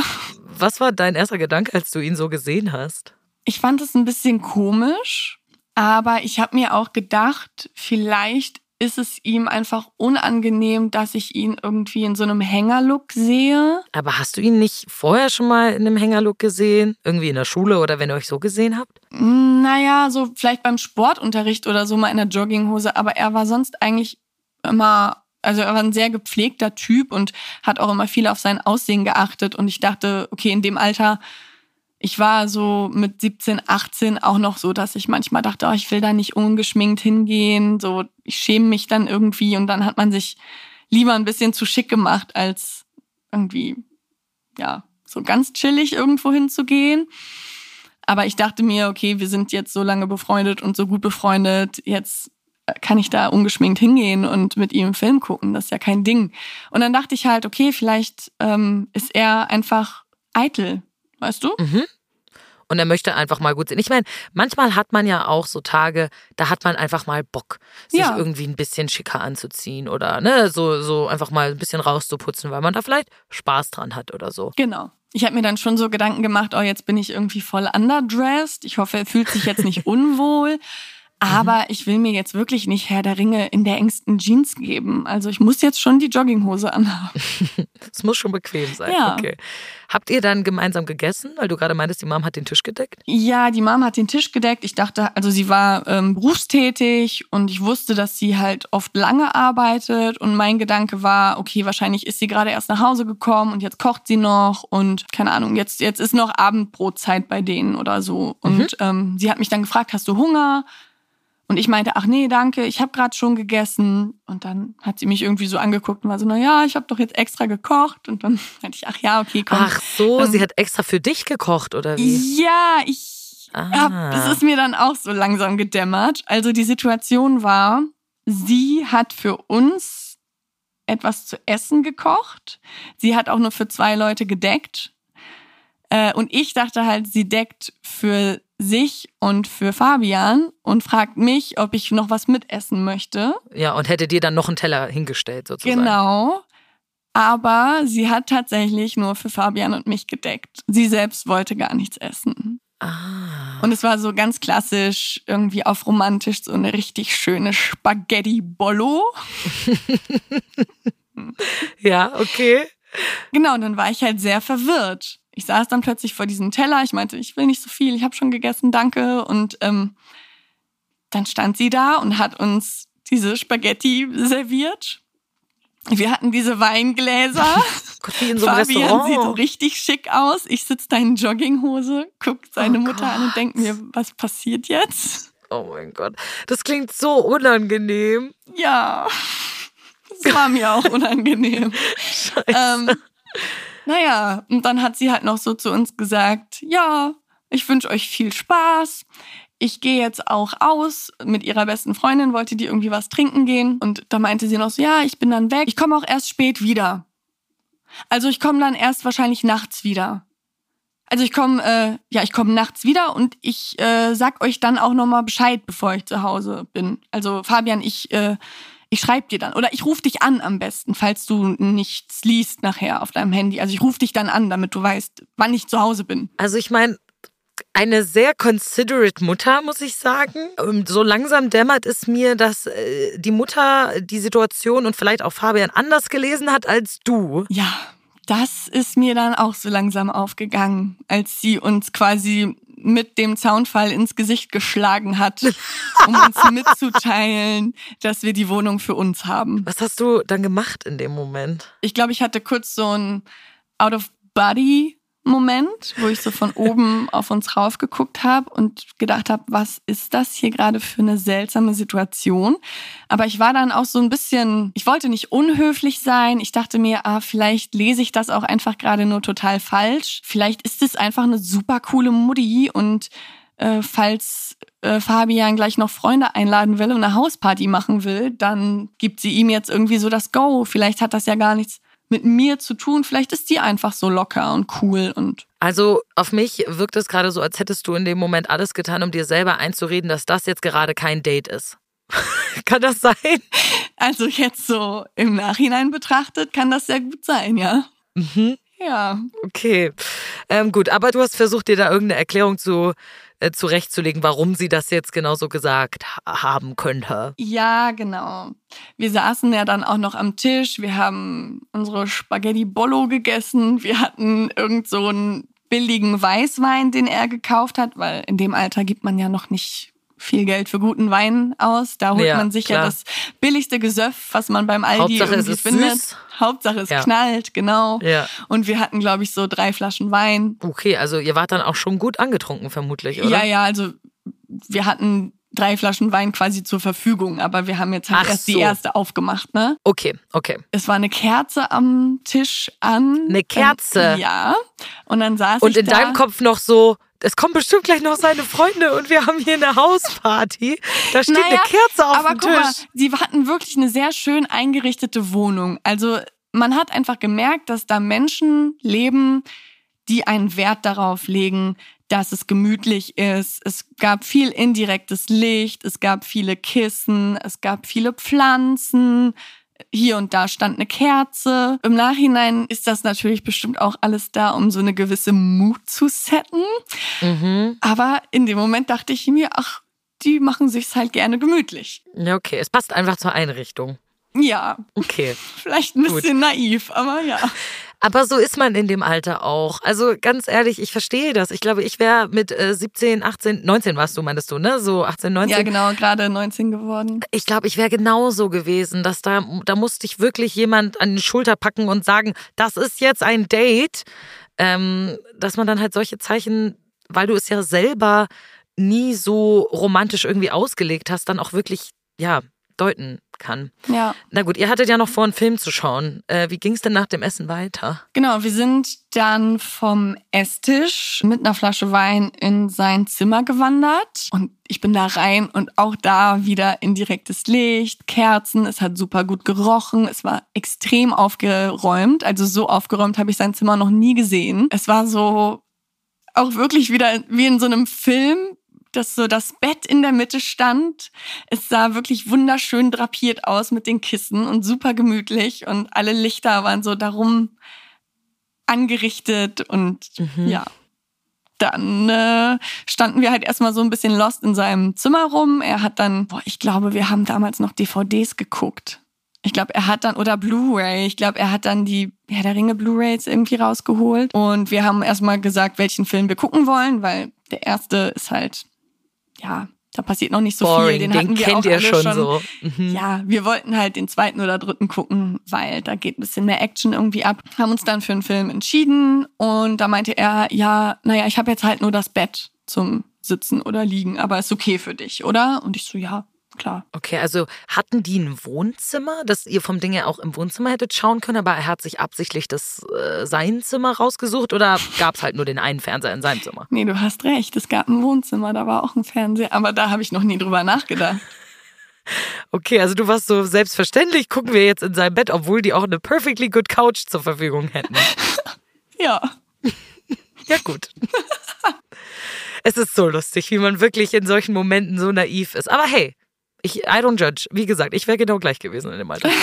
Was war dein erster Gedanke, als du ihn so gesehen hast? Ich fand es ein bisschen komisch, aber ich habe mir auch gedacht, vielleicht ist es ihm einfach unangenehm, dass ich ihn irgendwie in so einem Hängerlook sehe. Aber hast du ihn nicht vorher schon mal in einem Hängerlook gesehen? Irgendwie in der Schule oder wenn ihr euch so gesehen habt? Naja, so vielleicht beim Sportunterricht oder so mal in der Jogginghose, aber er war sonst eigentlich immer, also er war ein sehr gepflegter Typ und hat auch immer viel auf sein Aussehen geachtet und ich dachte, okay, in dem Alter, ich war so mit 17, 18 auch noch so, dass ich manchmal dachte, oh, ich will da nicht ungeschminkt hingehen, so ich schäme mich dann irgendwie und dann hat man sich lieber ein bisschen zu schick gemacht, als irgendwie, ja, so ganz chillig irgendwo hinzugehen. Aber ich dachte mir, okay, wir sind jetzt so lange befreundet und so gut befreundet, jetzt kann ich da ungeschminkt hingehen und mit ihm Film gucken. Das ist ja kein Ding. Und dann dachte ich halt, okay, vielleicht ähm, ist er einfach eitel, weißt du? Mhm. Und er möchte einfach mal gut sehen. Ich meine, manchmal hat man ja auch so Tage, da hat man einfach mal Bock, sich Ja. irgendwie ein bisschen schicker anzuziehen oder ne, so, so einfach mal ein bisschen rauszuputzen, weil man da vielleicht Spaß dran hat oder so. Genau. Ich habe mir dann schon so Gedanken gemacht, oh, jetzt bin ich irgendwie voll underdressed. Ich hoffe, er fühlt sich jetzt nicht unwohl. Aber ich will mir jetzt wirklich nicht Herr der Ringe in der engsten Jeans geben. Also ich muss jetzt schon die Jogginghose anhaben. Es muss schon bequem sein. Ja. Okay. Habt ihr dann gemeinsam gegessen? Weil du gerade meintest, die Mom hat den Tisch gedeckt. Ja, die Mom hat den Tisch gedeckt. Ich dachte, also sie war ähm, berufstätig und ich wusste, dass sie halt oft lange arbeitet. Und mein Gedanke war, okay, wahrscheinlich ist sie gerade erst nach Hause gekommen und jetzt kocht sie noch und keine Ahnung, jetzt, jetzt ist noch Abendbrotzeit bei denen oder so. Und ähm, sie hat mich dann gefragt, hast du Hunger? Und ich meinte, ach nee, danke, ich habe gerade schon gegessen. Und dann hat sie mich irgendwie so angeguckt und war so, na ja, ich habe doch jetzt extra gekocht. Und dann meinte ich, ach ja, okay, komm. Ach so, Ähm, sie hat extra für dich gekocht oder wie? Ja, ich Ah. hab, es ist mir dann auch so langsam gedämmert. Also die Situation war, sie hat für uns etwas zu essen gekocht. Sie hat auch nur für zwei Leute gedeckt. Äh, und ich dachte halt, sie deckt für sich und für Fabian und fragt mich, ob ich noch was mitessen möchte. Ja, und hätte dir dann noch einen Teller hingestellt sozusagen. Genau. Aber sie hat tatsächlich nur für Fabian und mich gedeckt. Sie selbst wollte gar nichts essen. Ah. Und es war so ganz klassisch, irgendwie auf romantisch, so eine richtig schöne Spaghetti-Bollo. Ja, okay. Genau, und dann war ich halt sehr verwirrt. Ich saß dann plötzlich vor diesem Teller. Ich meinte, ich will nicht so viel, ich habe schon gegessen, danke. Und ähm, dann stand sie da und hat uns diese Spaghetti serviert. Wir hatten diese Weingläser. Gott, wie in so einem Fabian Restaurant. sieht so richtig schick aus. Ich sitze da in Jogginghose, guckt seine Oh Mutter an und denkt mir, was passiert jetzt? Oh mein Gott. Das klingt so unangenehm. Ja, das war mir auch unangenehm. ähm, naja, und dann hat sie halt noch so zu uns gesagt, ja, ich wünsche euch viel Spaß. ich gehe jetzt auch aus mit ihrer besten Freundin, wollte die irgendwie was trinken gehen. Und da meinte sie noch so, ja, ich bin dann weg. Ich komme auch erst spät wieder. Also ich komme dann erst wahrscheinlich nachts wieder. Also ich komme, äh, ja, ich komme nachts wieder und ich äh, sag euch dann auch nochmal Bescheid, bevor ich zu Hause bin. Also Fabian, ich, äh, ich schreibe dir dann. Oder ich rufe dich an am besten, falls du nichts liest nachher auf deinem Handy. Also ich rufe dich dann an, damit du weißt, wann ich zu Hause bin. Also ich meine, eine sehr considerate Mutter, muss ich sagen. Und so langsam dämmert es mir, dass äh, die Mutter die Situation und vielleicht auch Fabian anders gelesen hat als du. Ja, das ist mir dann auch so langsam aufgegangen, als sie uns quasi mit dem Zaunfall ins Gesicht geschlagen hat, um uns mitzuteilen, dass wir die Wohnung für uns haben. Was hast du dann gemacht in dem Moment? Ich glaube, ich hatte kurz so ein Out-of-Body Moment, wo ich so von oben auf uns rauf geguckt habe und gedacht habe, was ist das hier gerade für eine seltsame Situation? Aber ich war dann auch so ein bisschen, ich wollte nicht unhöflich sein. Ich dachte mir, ah, vielleicht lese ich das auch einfach gerade nur total falsch. Vielleicht ist es einfach eine super coole Mutti und äh, falls äh, Fabian gleich noch Freunde einladen will und eine Hausparty machen will, dann gibt sie ihm jetzt irgendwie so das Go. Vielleicht hat das ja gar nichts mit mir zu tun. Vielleicht ist die einfach so locker und cool und. Also auf mich wirkt es gerade so, als hättest du in dem Moment alles getan, um dir selber einzureden, dass das jetzt gerade kein Date ist. kann das sein? Also jetzt so im Nachhinein betrachtet, kann das sehr gut sein, ja. Mhm. Ja. Okay. Ähm, gut, aber du hast versucht, dir da irgendeine Erklärung zu äh, zurechtzulegen, warum sie das jetzt genauso gesagt haben könnte. Ja, genau. Wir saßen ja dann auch noch am Tisch. Wir haben unsere Spaghetti Bollo gegessen. Wir hatten irgend so einen billigen Weißwein, den er gekauft hat, weil in dem Alter gibt man ja noch nicht viel Geld für guten Wein aus. Da holt Ja, man sich ja klar. das billigste Gesöff, was man beim Aldi Hauptsache, irgendwie ist findet. süß. Hauptsache es Ja. knallt, genau. Ja. Und wir hatten, glaube ich, so drei Flaschen Wein. Okay, also ihr wart dann auch schon gut angetrunken, vermutlich, oder? Ja, ja, also wir hatten drei Flaschen Wein quasi zur Verfügung, aber wir haben jetzt halt Ach erst so. die erste aufgemacht, ne? Okay, okay. Es war eine Kerze am Tisch an. Eine Kerze? Ähm, ja. Und dann saß Und ich in da. deinem Kopf noch so, es kommen bestimmt gleich noch seine Freunde und wir haben hier eine Hausparty. Da steht eine Kerze auf aber dem guck mal, Tisch. sie hatten wirklich eine sehr schön eingerichtete Wohnung. Also man hat einfach gemerkt, dass da Menschen leben, die einen Wert darauf legen, dass es gemütlich ist. Es gab viel indirektes Licht, es gab viele Kissen, es gab viele Pflanzen. Hier und da stand eine Kerze. Im Nachhinein ist das natürlich bestimmt auch alles da, um so eine gewisse Mut zu setten. Mhm. Aber in dem Moment dachte ich mir, ach, die machen sich's halt gerne gemütlich. Ja, okay. Es passt einfach zur Einrichtung. Ja, Okay. vielleicht ein bisschen naiv, aber ja. Aber so ist man in dem Alter auch. Also ganz ehrlich, ich verstehe das. Ich glaube, ich wäre mit äh, 17, 18, 19 warst du, meintest du, ne? So 18, 19. Ja, genau, gerade 19 geworden. Ich glaube, ich wäre genauso gewesen, dass da, da musste ich wirklich jemand an die Schulter packen und sagen, das ist jetzt ein Date. Ähm, dass man dann halt solche Zeichen, weil du es ja selber nie so romantisch irgendwie ausgelegt hast, dann auch wirklich, ja, deuten kann. Ja, Na gut, ihr hattet ja noch vor, einen Film zu schauen. Äh, wie ging es denn nach dem Essen weiter? genau. Wir sind dann vom Esstisch mit einer Flasche Wein in sein Zimmer gewandert. Und ich bin da rein und auch da wieder indirektes Licht, Kerzen. Es hat super gut gerochen. Es war extrem aufgeräumt. Also so aufgeräumt habe ich sein Zimmer noch nie gesehen. Es war so auch wirklich wieder wie in so einem Film, dass so das Bett in der Mitte stand. Es sah wirklich wunderschön drapiert aus mit den Kissen und super gemütlich und alle Lichter waren so darum angerichtet und ja. Dann äh, standen wir halt erstmal so ein bisschen lost in seinem Zimmer rum. Er hat dann, boah, ich glaube, wir haben damals noch DVDs geguckt. Ich glaube, er hat dann, oder Blu-ray, ich glaube, er hat dann die Herr der Ringe Blu-rays irgendwie rausgeholt. Und wir haben erstmal gesagt, welchen Film wir gucken wollen, weil der erste ist halt, ja, da passiert noch nicht so Boring, viel. Den, den kennt ihr alle schon so. Mhm. Ja, wir wollten halt den zweiten oder dritten gucken, weil da geht ein bisschen mehr Action irgendwie ab. Haben uns dann für einen Film entschieden und da meinte er, ja, naja, ich habe jetzt halt nur das Bett zum Sitzen oder Liegen, aber ist okay für dich, oder? Und ich so, ja, klar. Okay, also hatten die ein Wohnzimmer, dass ihr vom Ding her auch im Wohnzimmer hättet schauen können, aber er hat sich absichtlich das äh, sein Zimmer rausgesucht oder gab es halt nur den einen Fernseher in seinem Zimmer? Nee, du hast recht. Es gab ein Wohnzimmer, da war auch ein Fernseher, aber da habe ich noch nie drüber nachgedacht. Okay, also du warst so selbstverständlich, gucken wir jetzt in sein Bett, obwohl die auch eine perfectly good Couch zur Verfügung hätten. Ja. Ja, gut. es ist so lustig, wie man wirklich in solchen Momenten so naiv ist. Aber hey, ich, I don't judge. Wie gesagt, ich wäre genau gleich gewesen in dem Alter.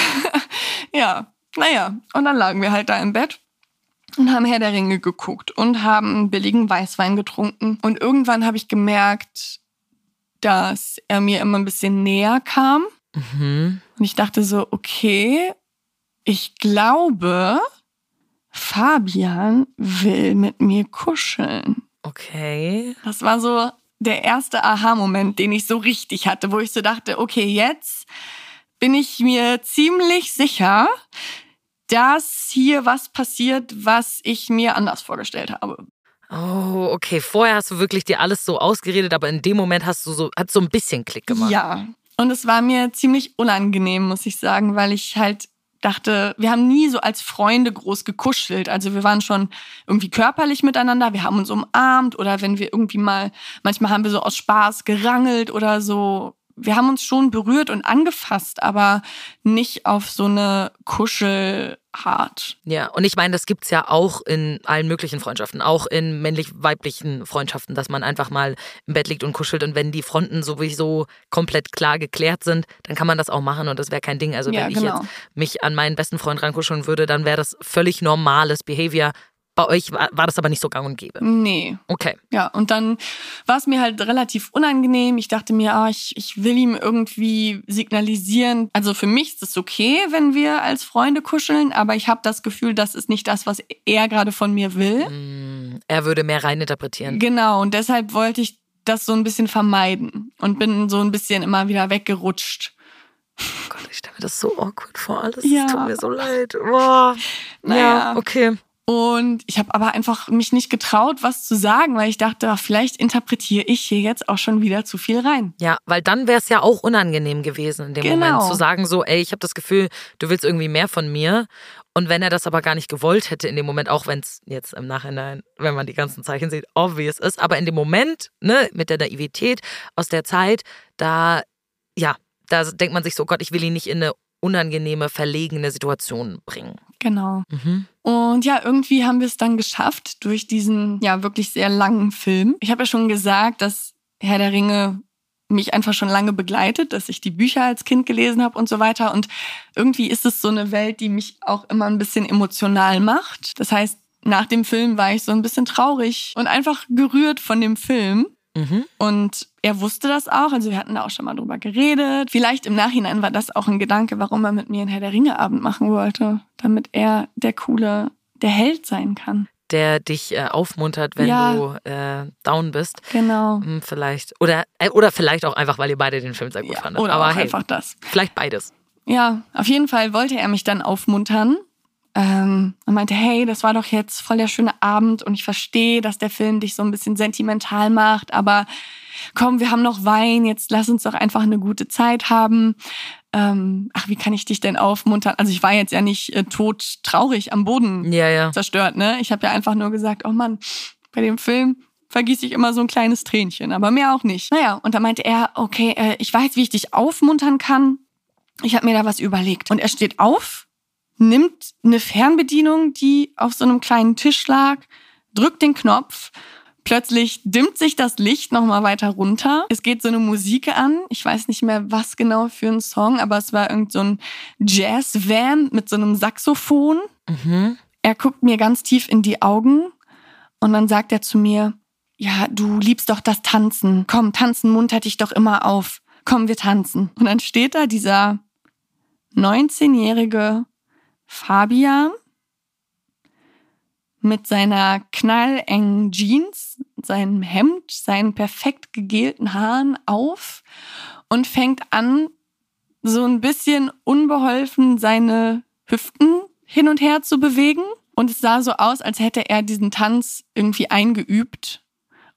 Ja, naja. Und dann lagen wir halt da im Bett und haben Herr der Ringe geguckt und haben billigen Weißwein getrunken. Und irgendwann habe ich gemerkt, dass er mir immer ein bisschen näher kam. Mhm. Und ich dachte so, okay, ich glaube, Fabian will mit mir kuscheln. Okay. Das war so der erste Aha-Moment, den ich so richtig hatte, wo ich so dachte, okay, jetzt bin ich mir ziemlich sicher, dass hier was passiert, was ich mir anders vorgestellt habe. Oh, okay. Vorher hast du wirklich dir alles so ausgeredet, aber in dem Moment hast du so, hat so ein bisschen Klick gemacht. Ja. Und es war mir ziemlich unangenehm, muss ich sagen, weil ich halt dachte, wir haben nie so als Freunde groß gekuschelt. Also wir waren schon irgendwie körperlich miteinander, wir haben uns umarmt oder wenn wir irgendwie mal, manchmal haben wir so aus Spaß gerangelt oder so. Wir haben uns schon berührt und angefasst, aber nicht auf so eine Kuschelart. Ja, und ich meine, das gibt's ja auch in allen möglichen Freundschaften, auch in männlich-weiblichen Freundschaften, dass man einfach mal im Bett liegt und kuschelt. Und wenn die Fronten sowieso komplett klar geklärt sind, dann kann man das auch machen und das wäre kein Ding. Also Ja, wenn ich genau. jetzt mich an meinen besten Freund rankuscheln würde, dann wäre das völlig normales Behavior. Bei euch war, war das aber nicht so gang und gäbe. Nee. Okay. Ja, und dann war es mir halt relativ unangenehm. Ich dachte mir, ah, ich, ich will ihm irgendwie signalisieren. Also für mich ist es okay, wenn wir als Freunde kuscheln, aber ich habe das Gefühl, das ist nicht das, was er gerade von mir will. Mm, Er würde mehr reininterpretieren. Genau, und deshalb wollte ich das so ein bisschen vermeiden und bin so ein bisschen immer wieder weggerutscht. Oh Gott, ich stelle mir das so awkward vor. Alles Ja. tut mir so leid. Boah. Naja. Ja, okay. Und ich habe aber einfach mich nicht getraut, was zu sagen, weil ich dachte, ach, vielleicht interpretiere ich hier jetzt auch schon wieder zu viel rein. Ja, weil dann wäre es ja auch unangenehm gewesen in dem Genau. Moment zu sagen so, ey, ich habe das Gefühl, du willst irgendwie mehr von mir. Und wenn er das aber gar nicht gewollt hätte in dem Moment, auch wenn es jetzt im Nachhinein, wenn man die ganzen Zeichen sieht, obvious ist, aber in dem Moment, ne, mit der Naivität aus der Zeit, da, ja, da denkt man sich so, Gott, ich will ihn nicht in eine unangenehme, verlegene Situation bringen. Genau. Mhm. Und ja, irgendwie haben wir es dann geschafft durch diesen ja wirklich sehr langen Film. Ich habe ja schon gesagt, dass Herr der Ringe mich einfach schon lange begleitet, dass ich die Bücher als Kind gelesen habe und so weiter. Und irgendwie ist es so eine Welt, die mich auch immer ein bisschen emotional macht. Das heißt, nach dem Film war ich so ein bisschen traurig und einfach gerührt von dem Film. Mhm. Und er wusste das auch, also wir hatten da auch schon mal drüber geredet. Vielleicht im Nachhinein war das auch ein Gedanke, warum er mit mir einen Herr der Ringe Abend machen wollte, damit er der coole, der Held sein kann. Der dich äh, aufmuntert, wenn Ja. du äh, down bist. Genau. Hm, vielleicht. Oder, äh, oder vielleicht auch einfach, weil ihr beide den Film sehr gut Ja, fandet. oder Aber hey, einfach das. vielleicht beides. Ja, auf jeden Fall wollte er mich dann aufmuntern. Ähm, er meinte, hey, das war doch jetzt voll der schöne Abend und ich verstehe, dass der Film dich so ein bisschen sentimental macht, aber komm, wir haben noch Wein, jetzt lass uns doch einfach eine gute Zeit haben. Ähm, ach, wie kann ich dich denn aufmuntern? Also ich war jetzt ja nicht äh, tot traurig am Boden Ja, ja. zerstört, ne? Ich habe ja einfach nur gesagt, oh Mann, bei dem Film vergieße ich immer so ein kleines Tränchen, aber mehr auch nicht. Naja, und da meinte er, okay, äh, ich weiß, wie ich dich aufmuntern kann. Ich habe mir da was überlegt. Und er steht auf, nimmt eine Fernbedienung, die auf so einem kleinen Tisch lag, drückt den Knopf. Plötzlich dimmt sich das Licht nochmal weiter runter. Es geht so eine Musik an. Ich weiß nicht mehr, was genau für ein Song, aber es war irgend so ein Jazz-Van mit so einem Saxophon. Mhm. Er guckt mir ganz tief in die Augen und dann sagt er zu mir, ja, du liebst doch das Tanzen. Komm, tanzen muntert dich doch immer auf. Komm, wir tanzen. Und dann steht da dieser 19-jährige Fabian mit seiner knallengen Jeans, seinem Hemd, seinen perfekt gegelten Haaren auf und fängt an, so ein bisschen unbeholfen seine Hüften hin und her zu bewegen. Und es sah so aus, als hätte er diesen Tanz irgendwie eingeübt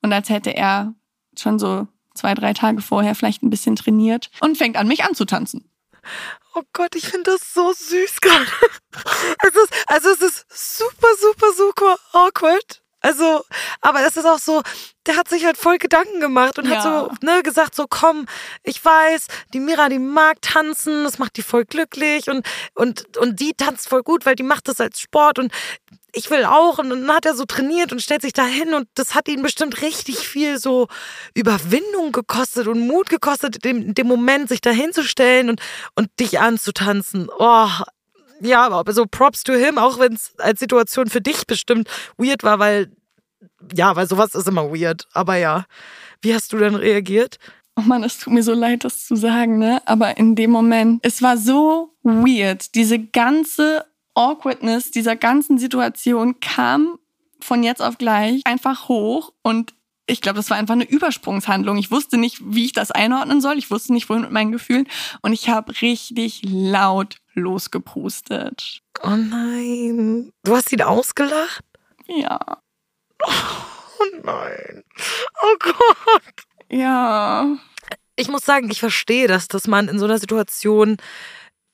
und als hätte er schon so zwei, drei Tage vorher vielleicht ein bisschen trainiert und fängt an, mich anzutanzen. Oh Gott, ich finde das so süß gerade. Es ist, also es ist super, super, super awkward. Also, aber es ist auch so, der hat sich halt voll Gedanken gemacht und Ja. hat so, ne, gesagt so, komm, ich weiß, die Mira, die mag tanzen, das macht die voll glücklich und, und, und die tanzt voll gut, weil die macht das als Sport und ich will auch und dann hat er so trainiert und stellt sich da hin und das hat ihn bestimmt richtig viel so Überwindung gekostet und Mut gekostet, in dem Moment sich da hinzustellen und, und dich anzutanzen. Oh, ja, aber so Props to him, auch wenn es als Situation für dich bestimmt weird war, weil, ja, weil sowas ist immer weird. Aber ja, wie hast du dann reagiert? Oh Mann, es tut mir so leid, das zu sagen, ne? Aber in dem Moment, es war so weird. Diese ganze Awkwardness dieser ganzen Situation kam von jetzt auf gleich einfach hoch und ich glaube, das war einfach eine Übersprungshandlung. Ich wusste nicht, wie ich das einordnen soll. Ich wusste nicht, wohin mit meinen Gefühlen. Und ich habe richtig laut losgeprustet. Oh nein. Du hast ihn ausgelacht? Ja, Oh nein. Oh Gott. ja. Ich muss sagen, ich verstehe das, dass man in so einer Situation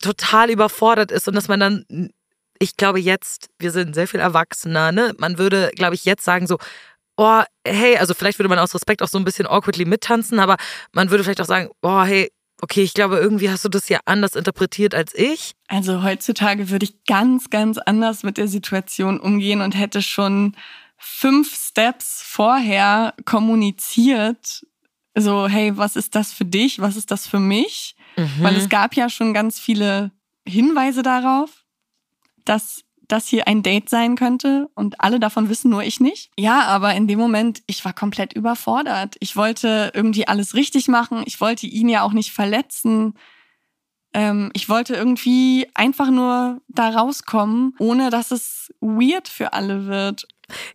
total überfordert ist und dass man dann, ich glaube jetzt, wir sind sehr viel erwachsener, ne? Man würde, glaube ich, jetzt sagen so, oh, hey, also vielleicht würde man aus Respekt auch so ein bisschen awkwardly mittanzen, aber man würde vielleicht auch sagen, oh, hey, okay, ich glaube, irgendwie hast du das ja anders interpretiert als ich. Also heutzutage würde ich ganz, ganz anders mit der Situation umgehen und hätte schon fünf Steps vorher kommuniziert. So, hey, was ist das für dich? Was ist das für mich? Weil es gab ja schon ganz viele Hinweise darauf, dass das hier ein Date sein könnte und alle davon wissen, nur ich nicht. Ja, aber in dem Moment, ich war komplett überfordert. Ich wollte irgendwie alles richtig machen. Ich wollte ihn ja auch nicht verletzen. Ähm, ich wollte irgendwie einfach nur da rauskommen, ohne dass es weird für alle wird.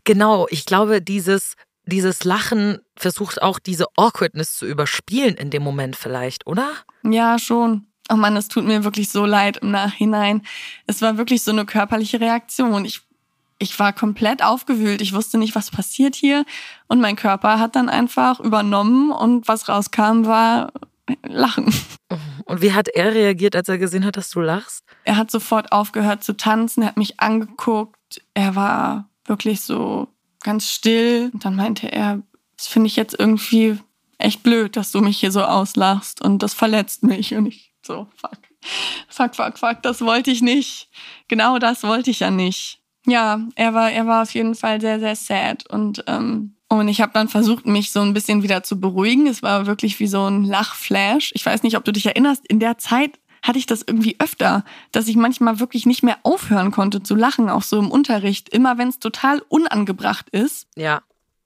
Genau, ich glaube, dieses, dieses Lachen versucht auch diese Awkwardness zu überspielen in dem Moment vielleicht, oder? Ja, schon. Oh Mann, es tut mir wirklich so leid im Nachhinein. Es war wirklich so eine körperliche Reaktion. Ich, ich war komplett aufgewühlt. Ich wusste nicht, was passiert hier. Und mein Körper hat dann einfach übernommen und was rauskam, war Lachen. Und wie hat er reagiert, als er gesehen hat, dass du lachst? Er hat sofort aufgehört zu tanzen, er hat mich angeguckt. Er war wirklich so ganz still. Und dann meinte er, das finde ich jetzt irgendwie echt blöd, dass du mich hier so auslachst und das verletzt mich. Und ich so, fuck. Fuck, fuck, fuck, das wollte ich nicht. Genau das wollte ich ja nicht. Ja, er war, er war auf jeden Fall sehr, sehr sad. Und, ähm, und ich habe dann versucht, mich so ein bisschen wieder zu beruhigen. Es war wirklich wie so ein Lachflash. Ich weiß nicht, ob du dich erinnerst, in der Zeit hatte ich das irgendwie öfter, dass ich manchmal wirklich nicht mehr aufhören konnte zu lachen, auch so im Unterricht, immer wenn es total unangebracht ist. Ja,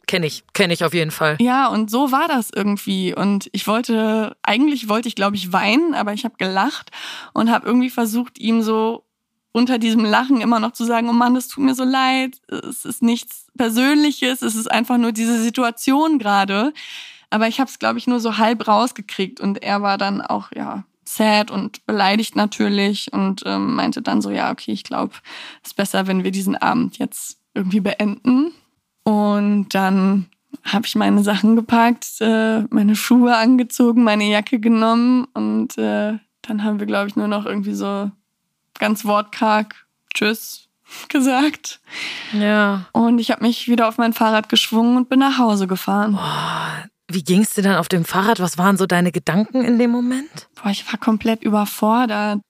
kenne ich, kenne ich auf jeden Fall. Ja, und so war das irgendwie. Und ich wollte, eigentlich wollte ich, glaube ich, weinen, aber ich habe gelacht und habe irgendwie versucht, ihm so unter diesem Lachen immer noch zu sagen, oh Mann, es tut mir so leid, es ist nichts Persönliches, es ist einfach nur diese Situation gerade. Aber ich habe es, glaube ich, nur so halb rausgekriegt und er war dann auch, ja, sad und beleidigt natürlich und ähm, meinte dann so, ja, okay, ich glaube, es ist besser, wenn wir diesen Abend jetzt irgendwie beenden. Und dann habe ich meine Sachen gepackt, äh, meine Schuhe angezogen, meine Jacke genommen und äh, dann haben wir, glaube ich, nur noch irgendwie so ganz wortkarg Tschüss gesagt. Ja. Und ich habe mich wieder auf mein Fahrrad geschwungen und bin nach Hause gefahren. Wie ging es dir dann auf dem Fahrrad? Was waren so deine Gedanken in dem Moment? Boah, ich war komplett überfordert.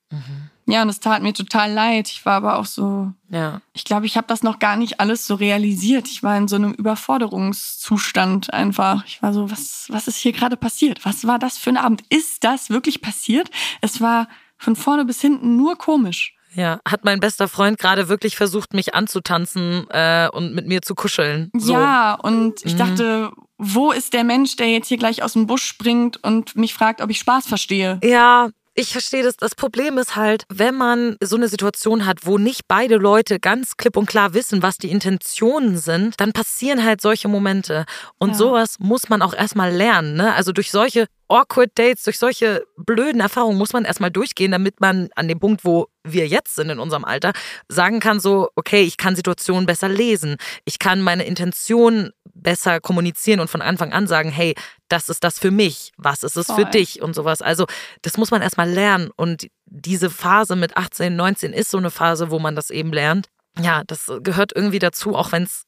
Ja, und es tat mir total leid. Ich war aber auch so, Ja. ich glaube, ich habe das noch gar nicht alles so realisiert. Ich war in so einem Überforderungszustand einfach. Ich war so, was, was ist hier gerade passiert? Was war das für ein Abend? Ist das wirklich passiert? Es war von vorne bis hinten nur komisch. Ja, hat mein bester Freund gerade wirklich versucht, mich anzutanzen äh, und mit mir zu kuscheln. So. Ja, und ich dachte, wo ist der Mensch, der jetzt hier gleich aus dem Busch springt und mich fragt, ob ich Spaß verstehe? Ja, ich verstehe das. Das Problem ist halt, wenn man so eine Situation hat, wo nicht beide Leute ganz klipp und klar wissen, was die Intentionen sind, dann passieren halt solche Momente. Und Ja. sowas muss man auch erstmal lernen. Ne? Also durch solche awkward Dates, durch solche blöden Erfahrungen muss man erstmal durchgehen, damit man an dem Punkt, wo wir jetzt sind in unserem Alter, sagen kann so, okay, ich kann Situationen besser lesen. Ich kann meine Intention besser kommunizieren und von Anfang an sagen, hey, das ist das für mich, was ist es für Voll. dich und sowas. Also, das muss man erstmal lernen und diese Phase mit 18, 19 ist so eine Phase, wo man das eben lernt. Ja, das gehört irgendwie dazu, auch wenn es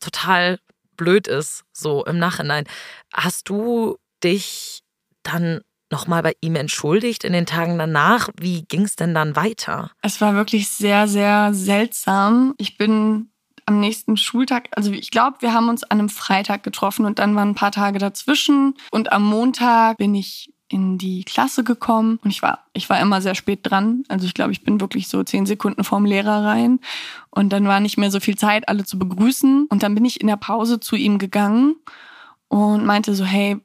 total blöd ist, so im Nachhinein. Hast du dich dann nochmal bei ihm entschuldigt in den Tagen danach? Wie ging es denn dann weiter? Es war wirklich sehr, sehr seltsam. Ich bin am nächsten Schultag, also ich glaube, wir haben uns an einem Freitag getroffen und dann waren ein paar Tage dazwischen. Und am Montag bin ich in die Klasse gekommen und ich war, ich war immer sehr spät dran. Also ich glaube, ich bin wirklich so zehn Sekunden vorm Lehrer rein. Und dann war nicht mehr so viel Zeit, alle zu begrüßen. Und dann bin ich in der Pause zu ihm gegangen und meinte so, hey,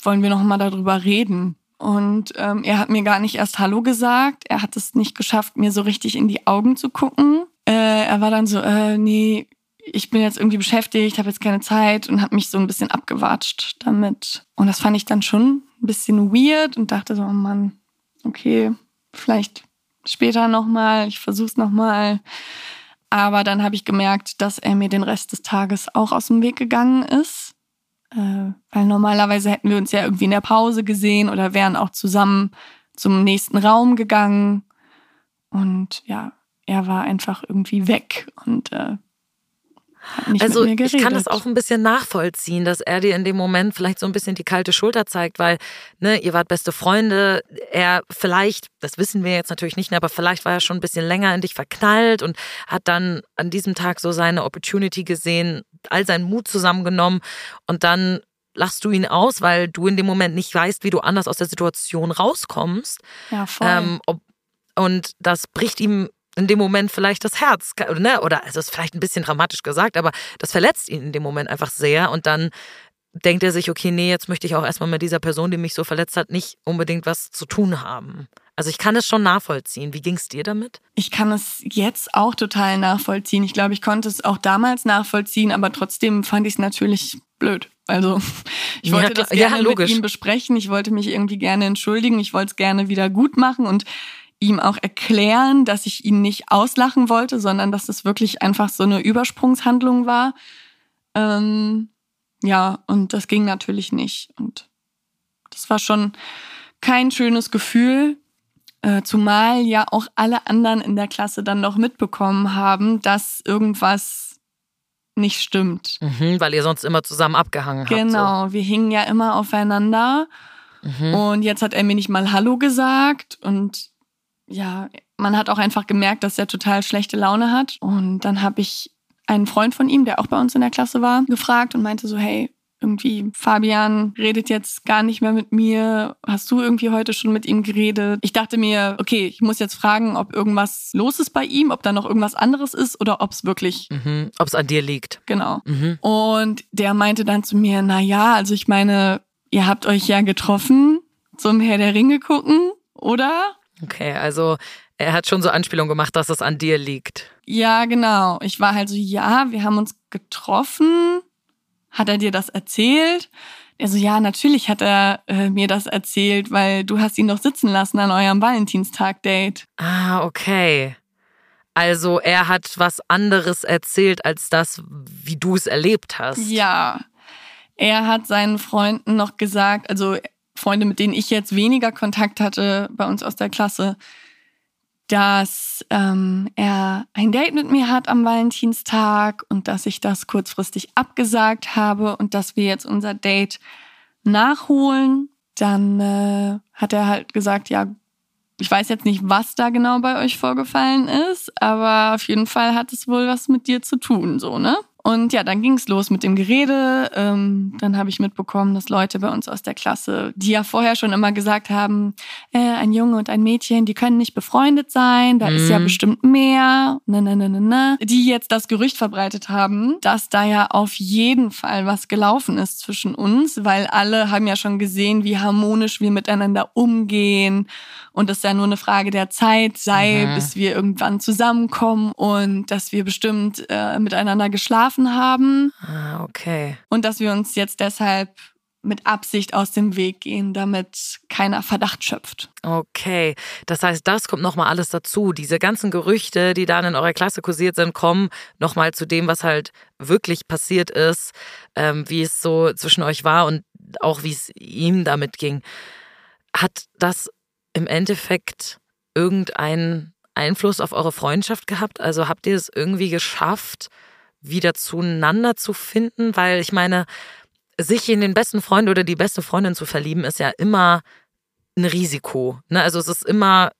wollen wir noch mal darüber reden? Und ähm, er hat mir gar nicht erst Hallo gesagt. Er hat es nicht geschafft, mir so richtig in die Augen zu gucken. Äh, er war dann so, äh, nee, ich bin jetzt irgendwie beschäftigt, habe jetzt keine Zeit und habe mich so ein bisschen abgewatscht damit. Und das fand ich dann schon ein bisschen weird und dachte so, oh Mann, okay, vielleicht später nochmal, ich versuch's nochmal. Aber dann habe ich gemerkt, dass er mir den Rest des Tages auch aus dem Weg gegangen ist. Äh, weil normalerweise hätten wir uns ja irgendwie in der Pause gesehen oder wären auch zusammen zum nächsten Raum gegangen. Und ja, er war einfach irgendwie weg und äh, also mit mir ich kann das auch ein bisschen nachvollziehen, dass er dir in dem Moment vielleicht so ein bisschen die kalte Schulter zeigt, weil ne, ihr wart beste Freunde. Er vielleicht, das wissen wir jetzt natürlich nicht, aber vielleicht war er schon ein bisschen länger in dich verknallt und hat dann an diesem Tag so seine Opportunity gesehen, all seinen Mut zusammengenommen und dann lachst du ihn aus, weil du in dem Moment nicht weißt, wie du anders aus der Situation rauskommst. Ja, voll. Ähm, ob, und das bricht ihm in dem Moment vielleicht das Herz. Ne? Oder also ist vielleicht ein bisschen dramatisch gesagt, aber das verletzt ihn in dem Moment einfach sehr. Und dann denkt er sich, okay, nee, jetzt möchte ich auch erstmal mit dieser Person, die mich so verletzt hat, nicht unbedingt was zu tun haben. Also ich kann es schon nachvollziehen. Wie ging es dir damit? Ich kann es jetzt auch total nachvollziehen. Ich glaube, ich konnte es auch damals nachvollziehen, aber trotzdem fand ich es natürlich blöd. Also ich Ja, wollte das. Ja, gerne logisch. mit ihm besprechen. Ich wollte mich irgendwie gerne entschuldigen. Ich wollte es gerne wieder gut machen und ihm auch erklären, dass ich ihn nicht auslachen wollte, sondern dass es wirklich einfach so eine Übersprungshandlung war. Ähm, ja, und das ging natürlich nicht. Und das war schon kein schönes Gefühl. Äh, zumal ja auch alle anderen in der Klasse dann noch mitbekommen haben, dass irgendwas nicht stimmt. Mhm, weil ihr sonst immer zusammen abgehangen habt. Genau, wir hingen ja immer aufeinander. So. Mhm. Und jetzt hat er mir nicht mal Hallo gesagt. Und ja, man hat auch einfach gemerkt, dass er total schlechte Laune hat. Und dann habe ich einen Freund von ihm, der auch bei uns in der Klasse war, gefragt und meinte so, hey, irgendwie Fabian redet jetzt gar nicht mehr mit mir. Hast du irgendwie heute schon mit ihm geredet? Ich dachte mir, okay, ich muss jetzt fragen, ob irgendwas los ist bei ihm, ob da noch irgendwas anderes ist oder ob es wirklich Mhm. Ob es an dir liegt. genau. Mhm. Und der meinte dann zu mir, na ja, also ich meine, ihr habt euch ja getroffen zum Herr der Ringe gucken, oder? Okay, also er hat schon so Anspielung gemacht, dass es an dir liegt. Ja, genau. Ich war halt so, ja, wir haben uns getroffen. Hat er dir das erzählt? Er so, ja, natürlich hat er äh, mir das erzählt, weil du hast ihn doch sitzen lassen an eurem Valentinstag-Date. Ah, okay. Also er hat was anderes erzählt als das, wie du es erlebt hast. Ja. Er hat seinen Freunden noch gesagt, also Freunde, mit denen ich jetzt weniger Kontakt hatte bei uns aus der Klasse, dass ähm, er ein Date mit mir hat am Valentinstag und dass ich das kurzfristig abgesagt habe und dass wir jetzt unser Date nachholen. Dann äh, hat er halt gesagt, ja, ich weiß jetzt nicht, was da genau bei euch vorgefallen ist, aber auf jeden Fall hat es wohl was mit dir zu tun, so, ne? Und ja, dann ging's los mit dem Gerede. Ähm, dann habe ich mitbekommen, dass Leute bei uns aus der Klasse, die ja vorher schon immer gesagt haben, äh, ein Junge und ein Mädchen, die können nicht befreundet sein, da ist ja Mhm. bestimmt mehr, ne, ne, ne, ne, ne, die jetzt das Gerücht verbreitet haben, dass da ja auf jeden Fall was gelaufen ist zwischen uns, weil alle haben ja schon gesehen, wie harmonisch wir miteinander umgehen und es ja nur eine Frage der Zeit sei, Mhm. bis wir irgendwann zusammenkommen und dass wir bestimmt äh, miteinander geschlafen haben Ah, okay. und dass wir uns jetzt deshalb mit Absicht aus dem Weg gehen, damit keiner Verdacht schöpft. Okay, das heißt, das kommt nochmal alles dazu. Diese ganzen Gerüchte, die dann in eurer Klasse kursiert sind, kommen nochmal zu dem, was halt wirklich passiert ist, ähm, wie es so zwischen euch war und auch wie es ihm damit ging. Hat das im Endeffekt irgendeinen Einfluss auf eure Freundschaft gehabt? Also habt ihr es irgendwie geschafft, wieder zueinander zu finden? Weil ich meine, sich in den besten Freund oder die beste Freundin zu verlieben, ist ja immer ein Risiko. Ne? Also es ist immer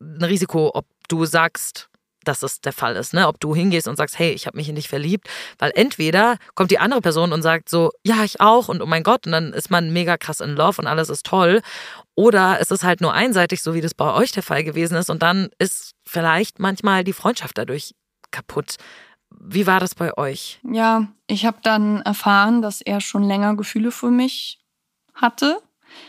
ein Risiko, ob du sagst, dass es der Fall ist, ne? Ob du hingehst und sagst, hey, ich habe mich in dich verliebt, weil entweder kommt die andere Person und sagt so, ja, ich auch und oh mein Gott, und dann ist man mega krass in Love und alles ist toll, oder es ist halt nur einseitig, so wie das bei euch der Fall gewesen ist, und dann ist vielleicht manchmal die Freundschaft dadurch kaputt. Wie war das bei euch? Ja, ich habe dann erfahren, dass er schon länger Gefühle für mich hatte.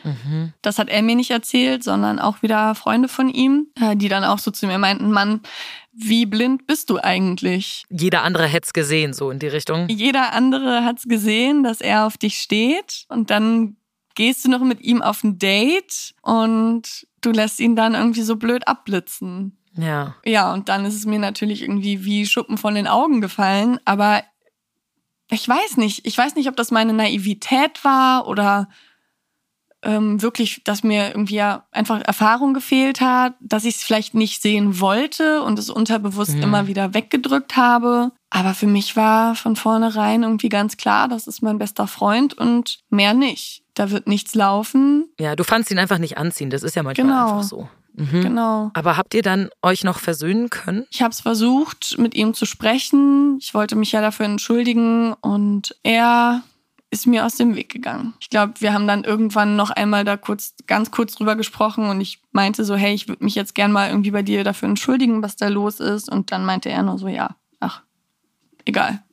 Mhm. Das hat er mir nicht erzählt, sondern auch wieder Freunde von ihm, äh, die dann auch so zu mir meinten, Mann, wie blind bist du eigentlich? Jeder andere hätte es gesehen, so in die Richtung. Jeder andere hat es gesehen, dass er auf dich steht und dann gehst du noch mit ihm auf ein Date und du lässt ihn dann irgendwie so blöd abblitzen. Ja. Ja, und dann ist es mir natürlich irgendwie wie Schuppen von den Augen gefallen. Aber ich weiß nicht. Ich weiß nicht, ob das meine Naivität war oder ähm, wirklich, dass mir irgendwie einfach Erfahrung gefehlt hat, dass ich es vielleicht nicht sehen wollte und es unterbewusst Ja. immer wieder weggedrückt habe. Aber für mich war von vornherein irgendwie ganz klar, das ist mein bester Freund und mehr nicht. Da wird nichts laufen. Ja, du fandst ihn einfach nicht anziehen. Das ist ja manchmal Genau. einfach so. Mhm. Genau. Aber habt ihr dann euch noch versöhnen können? Ich habe es versucht, mit ihm zu sprechen. Ich wollte mich ja dafür entschuldigen und er ist mir aus dem Weg gegangen. Ich glaube, wir haben dann irgendwann noch einmal da kurz, ganz kurz drüber gesprochen und ich meinte so, hey, ich würde mich jetzt gern mal irgendwie bei dir dafür entschuldigen, was da los ist. Und dann meinte er nur so, ja, ach, egal.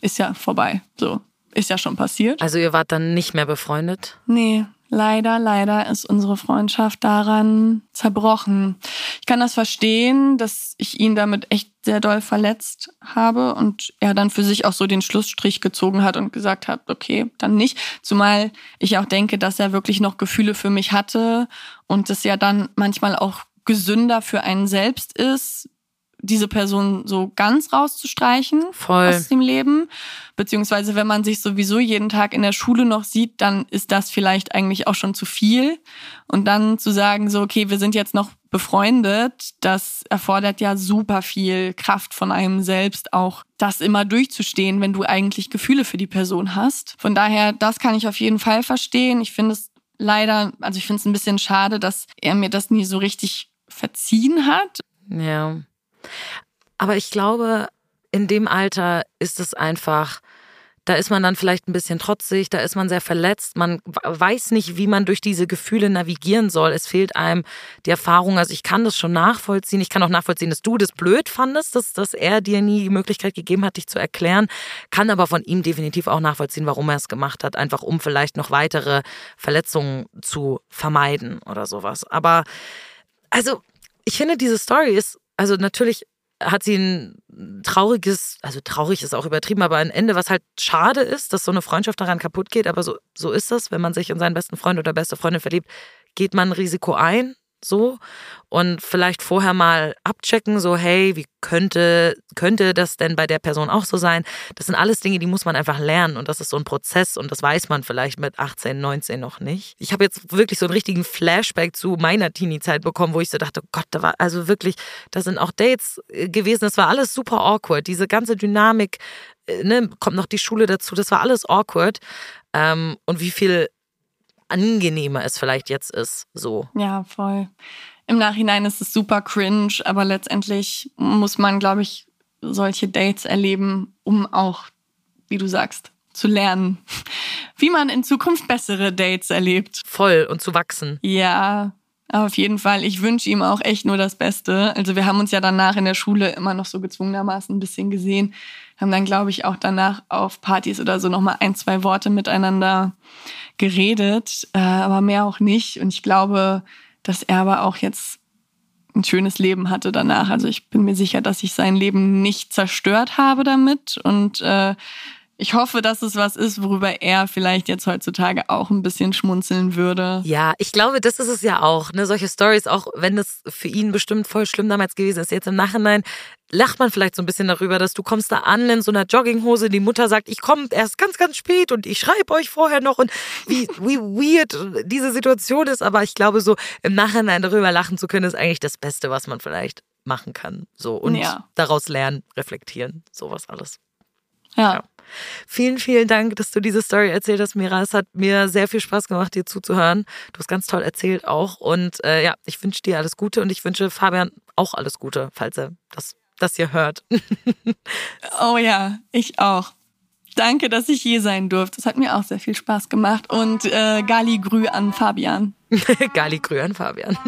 Ist ja vorbei. So, ist ja schon passiert. Also ihr wart dann nicht mehr befreundet? Nee, leider, leider ist unsere Freundschaft daran zerbrochen. Ich kann das verstehen, dass ich ihn damit echt sehr doll verletzt habe und er dann für sich auch so den Schlussstrich gezogen hat und gesagt hat, okay, dann nicht. Zumal ich auch denke, dass er wirklich noch Gefühle für mich hatte und es ja dann manchmal auch gesünder für einen selbst ist, diese Person so ganz rauszustreichen Voll. aus dem Leben. Beziehungsweise wenn man sich sowieso jeden Tag in der Schule noch sieht, dann ist das vielleicht eigentlich auch schon zu viel. Und dann zu sagen, so, okay, wir sind jetzt noch befreundet, das erfordert ja super viel Kraft von einem selbst, auch das immer durchzustehen, wenn du eigentlich Gefühle für die Person hast. Von daher, das kann ich auf jeden Fall verstehen. Ich finde es leider, also ich finde es ein bisschen schade, dass er mir das nie so richtig verziehen hat. Ja. Aber ich glaube, in dem Alter ist es einfach, da ist man dann vielleicht ein bisschen trotzig, da ist man sehr verletzt, man weiß nicht, wie man durch diese Gefühle navigieren soll. Es fehlt einem die Erfahrung. Also ich kann das schon nachvollziehen. Ich kann auch nachvollziehen, dass du das blöd fandest, dass, dass er dir nie die Möglichkeit gegeben hat, dich zu erklären. Kann aber von ihm definitiv auch nachvollziehen, warum er es gemacht hat. Einfach um vielleicht noch weitere Verletzungen zu vermeiden oder sowas. Aber also ich finde, diese Story ist, also natürlich hat sie ein trauriges, also traurig ist auch übertrieben, aber ein Ende, was halt schade ist, dass so eine Freundschaft daran kaputt geht. Aber so, so ist das, wenn man sich in seinen besten Freund oder beste Freundin verliebt, geht man ein Risiko ein, so. Und vielleicht vorher mal abchecken, so hey, wie könnte könnte das denn bei der Person auch so sein? Das sind alles Dinge, die muss man einfach lernen. Und das ist so ein Prozess und das weiß man vielleicht mit 18, 19 noch nicht. Ich habe jetzt wirklich so einen richtigen Flashback zu meiner Teenie-Zeit bekommen, wo ich so dachte, oh Gott, da war also wirklich, da sind auch Dates äh, gewesen, das war alles super awkward, diese ganze Dynamik, äh, ne, kommt noch die Schule dazu, das war alles awkward. Ähm, und wie viel angenehmer es vielleicht jetzt ist, so. Ja, voll. Im Nachhinein ist es super cringe, aber letztendlich muss man, glaube ich, solche Dates erleben, um auch, wie du sagst, zu lernen, wie man in Zukunft bessere Dates erlebt. Voll und zu wachsen. Ja, auf jeden Fall. Ich wünsche ihm auch echt nur das Beste. Also wir haben uns ja danach in der Schule immer noch so gezwungenermaßen ein bisschen gesehen, haben dann, glaube ich, auch danach auf Partys oder so nochmal ein, zwei Worte miteinander geredet, äh, aber mehr auch nicht. Und ich glaube, dass er aber auch jetzt ein schönes Leben hatte danach. Also ich bin mir sicher, dass ich sein Leben nicht zerstört habe damit und äh, ich hoffe, dass es was ist, worüber er vielleicht jetzt heutzutage auch ein bisschen schmunzeln würde. Ja, ich glaube, das ist es ja auch. Ne? Solche Stories, auch wenn es für ihn bestimmt voll schlimm damals gewesen ist, jetzt im Nachhinein lacht man vielleicht so ein bisschen darüber, dass du kommst da an in so einer Jogginghose, die Mutter sagt, ich komme erst ganz, ganz spät und ich schreibe euch vorher noch und wie, wie weird diese Situation ist. Aber ich glaube, so im Nachhinein darüber lachen zu können, ist eigentlich das Beste, was man vielleicht machen kann. So und Ja. daraus lernen, reflektieren, sowas alles. Ja. Ja. Vielen, vielen Dank, dass du diese Story erzählt hast, Mira. Es hat mir sehr viel Spaß gemacht, dir zuzuhören. Du hast ganz toll erzählt auch. Und äh, ja, ich wünsche dir alles Gute und ich wünsche Fabian auch alles Gute, falls er das, das hier hört. Oh ja, ich auch. Danke, dass ich hier sein durfte. Es hat mir auch sehr viel Spaß gemacht. Und äh, Gali Grü an Fabian. Gali Grü an Fabian.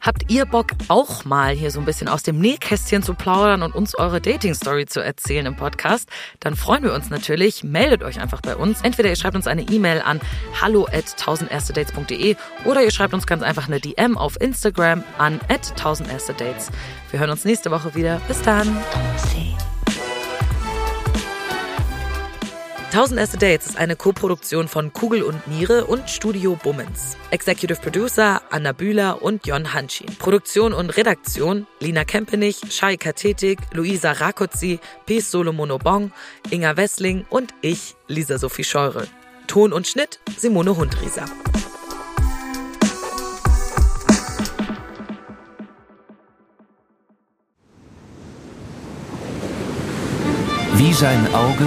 Habt ihr Bock, auch mal hier so ein bisschen aus dem Nähkästchen zu plaudern und uns eure Dating-Story zu erzählen im Podcast? Dann freuen wir uns natürlich. Meldet euch einfach bei uns. Entweder ihr schreibt uns eine E-Mail an hallo at 1000erstedates.de oder ihr schreibt uns ganz einfach eine DM auf Instagram an at 1000erstedates. Wir hören uns nächste Woche wieder. Bis dann. 1000 Erste Dates ist eine Koproduktion von Kugel und Niere und Studio Bummens. Executive Producer Anna Bühler und Jon Hanschin. Produktion und Redaktion Lina Kempenich, Shai Kathetik, Luisa Rakotzi, Pies Solomono Bong, Inga Wessling und ich, Lisa Sophie Scheure. Ton und Schnitt Simone Hundrieser. Wie sein Auge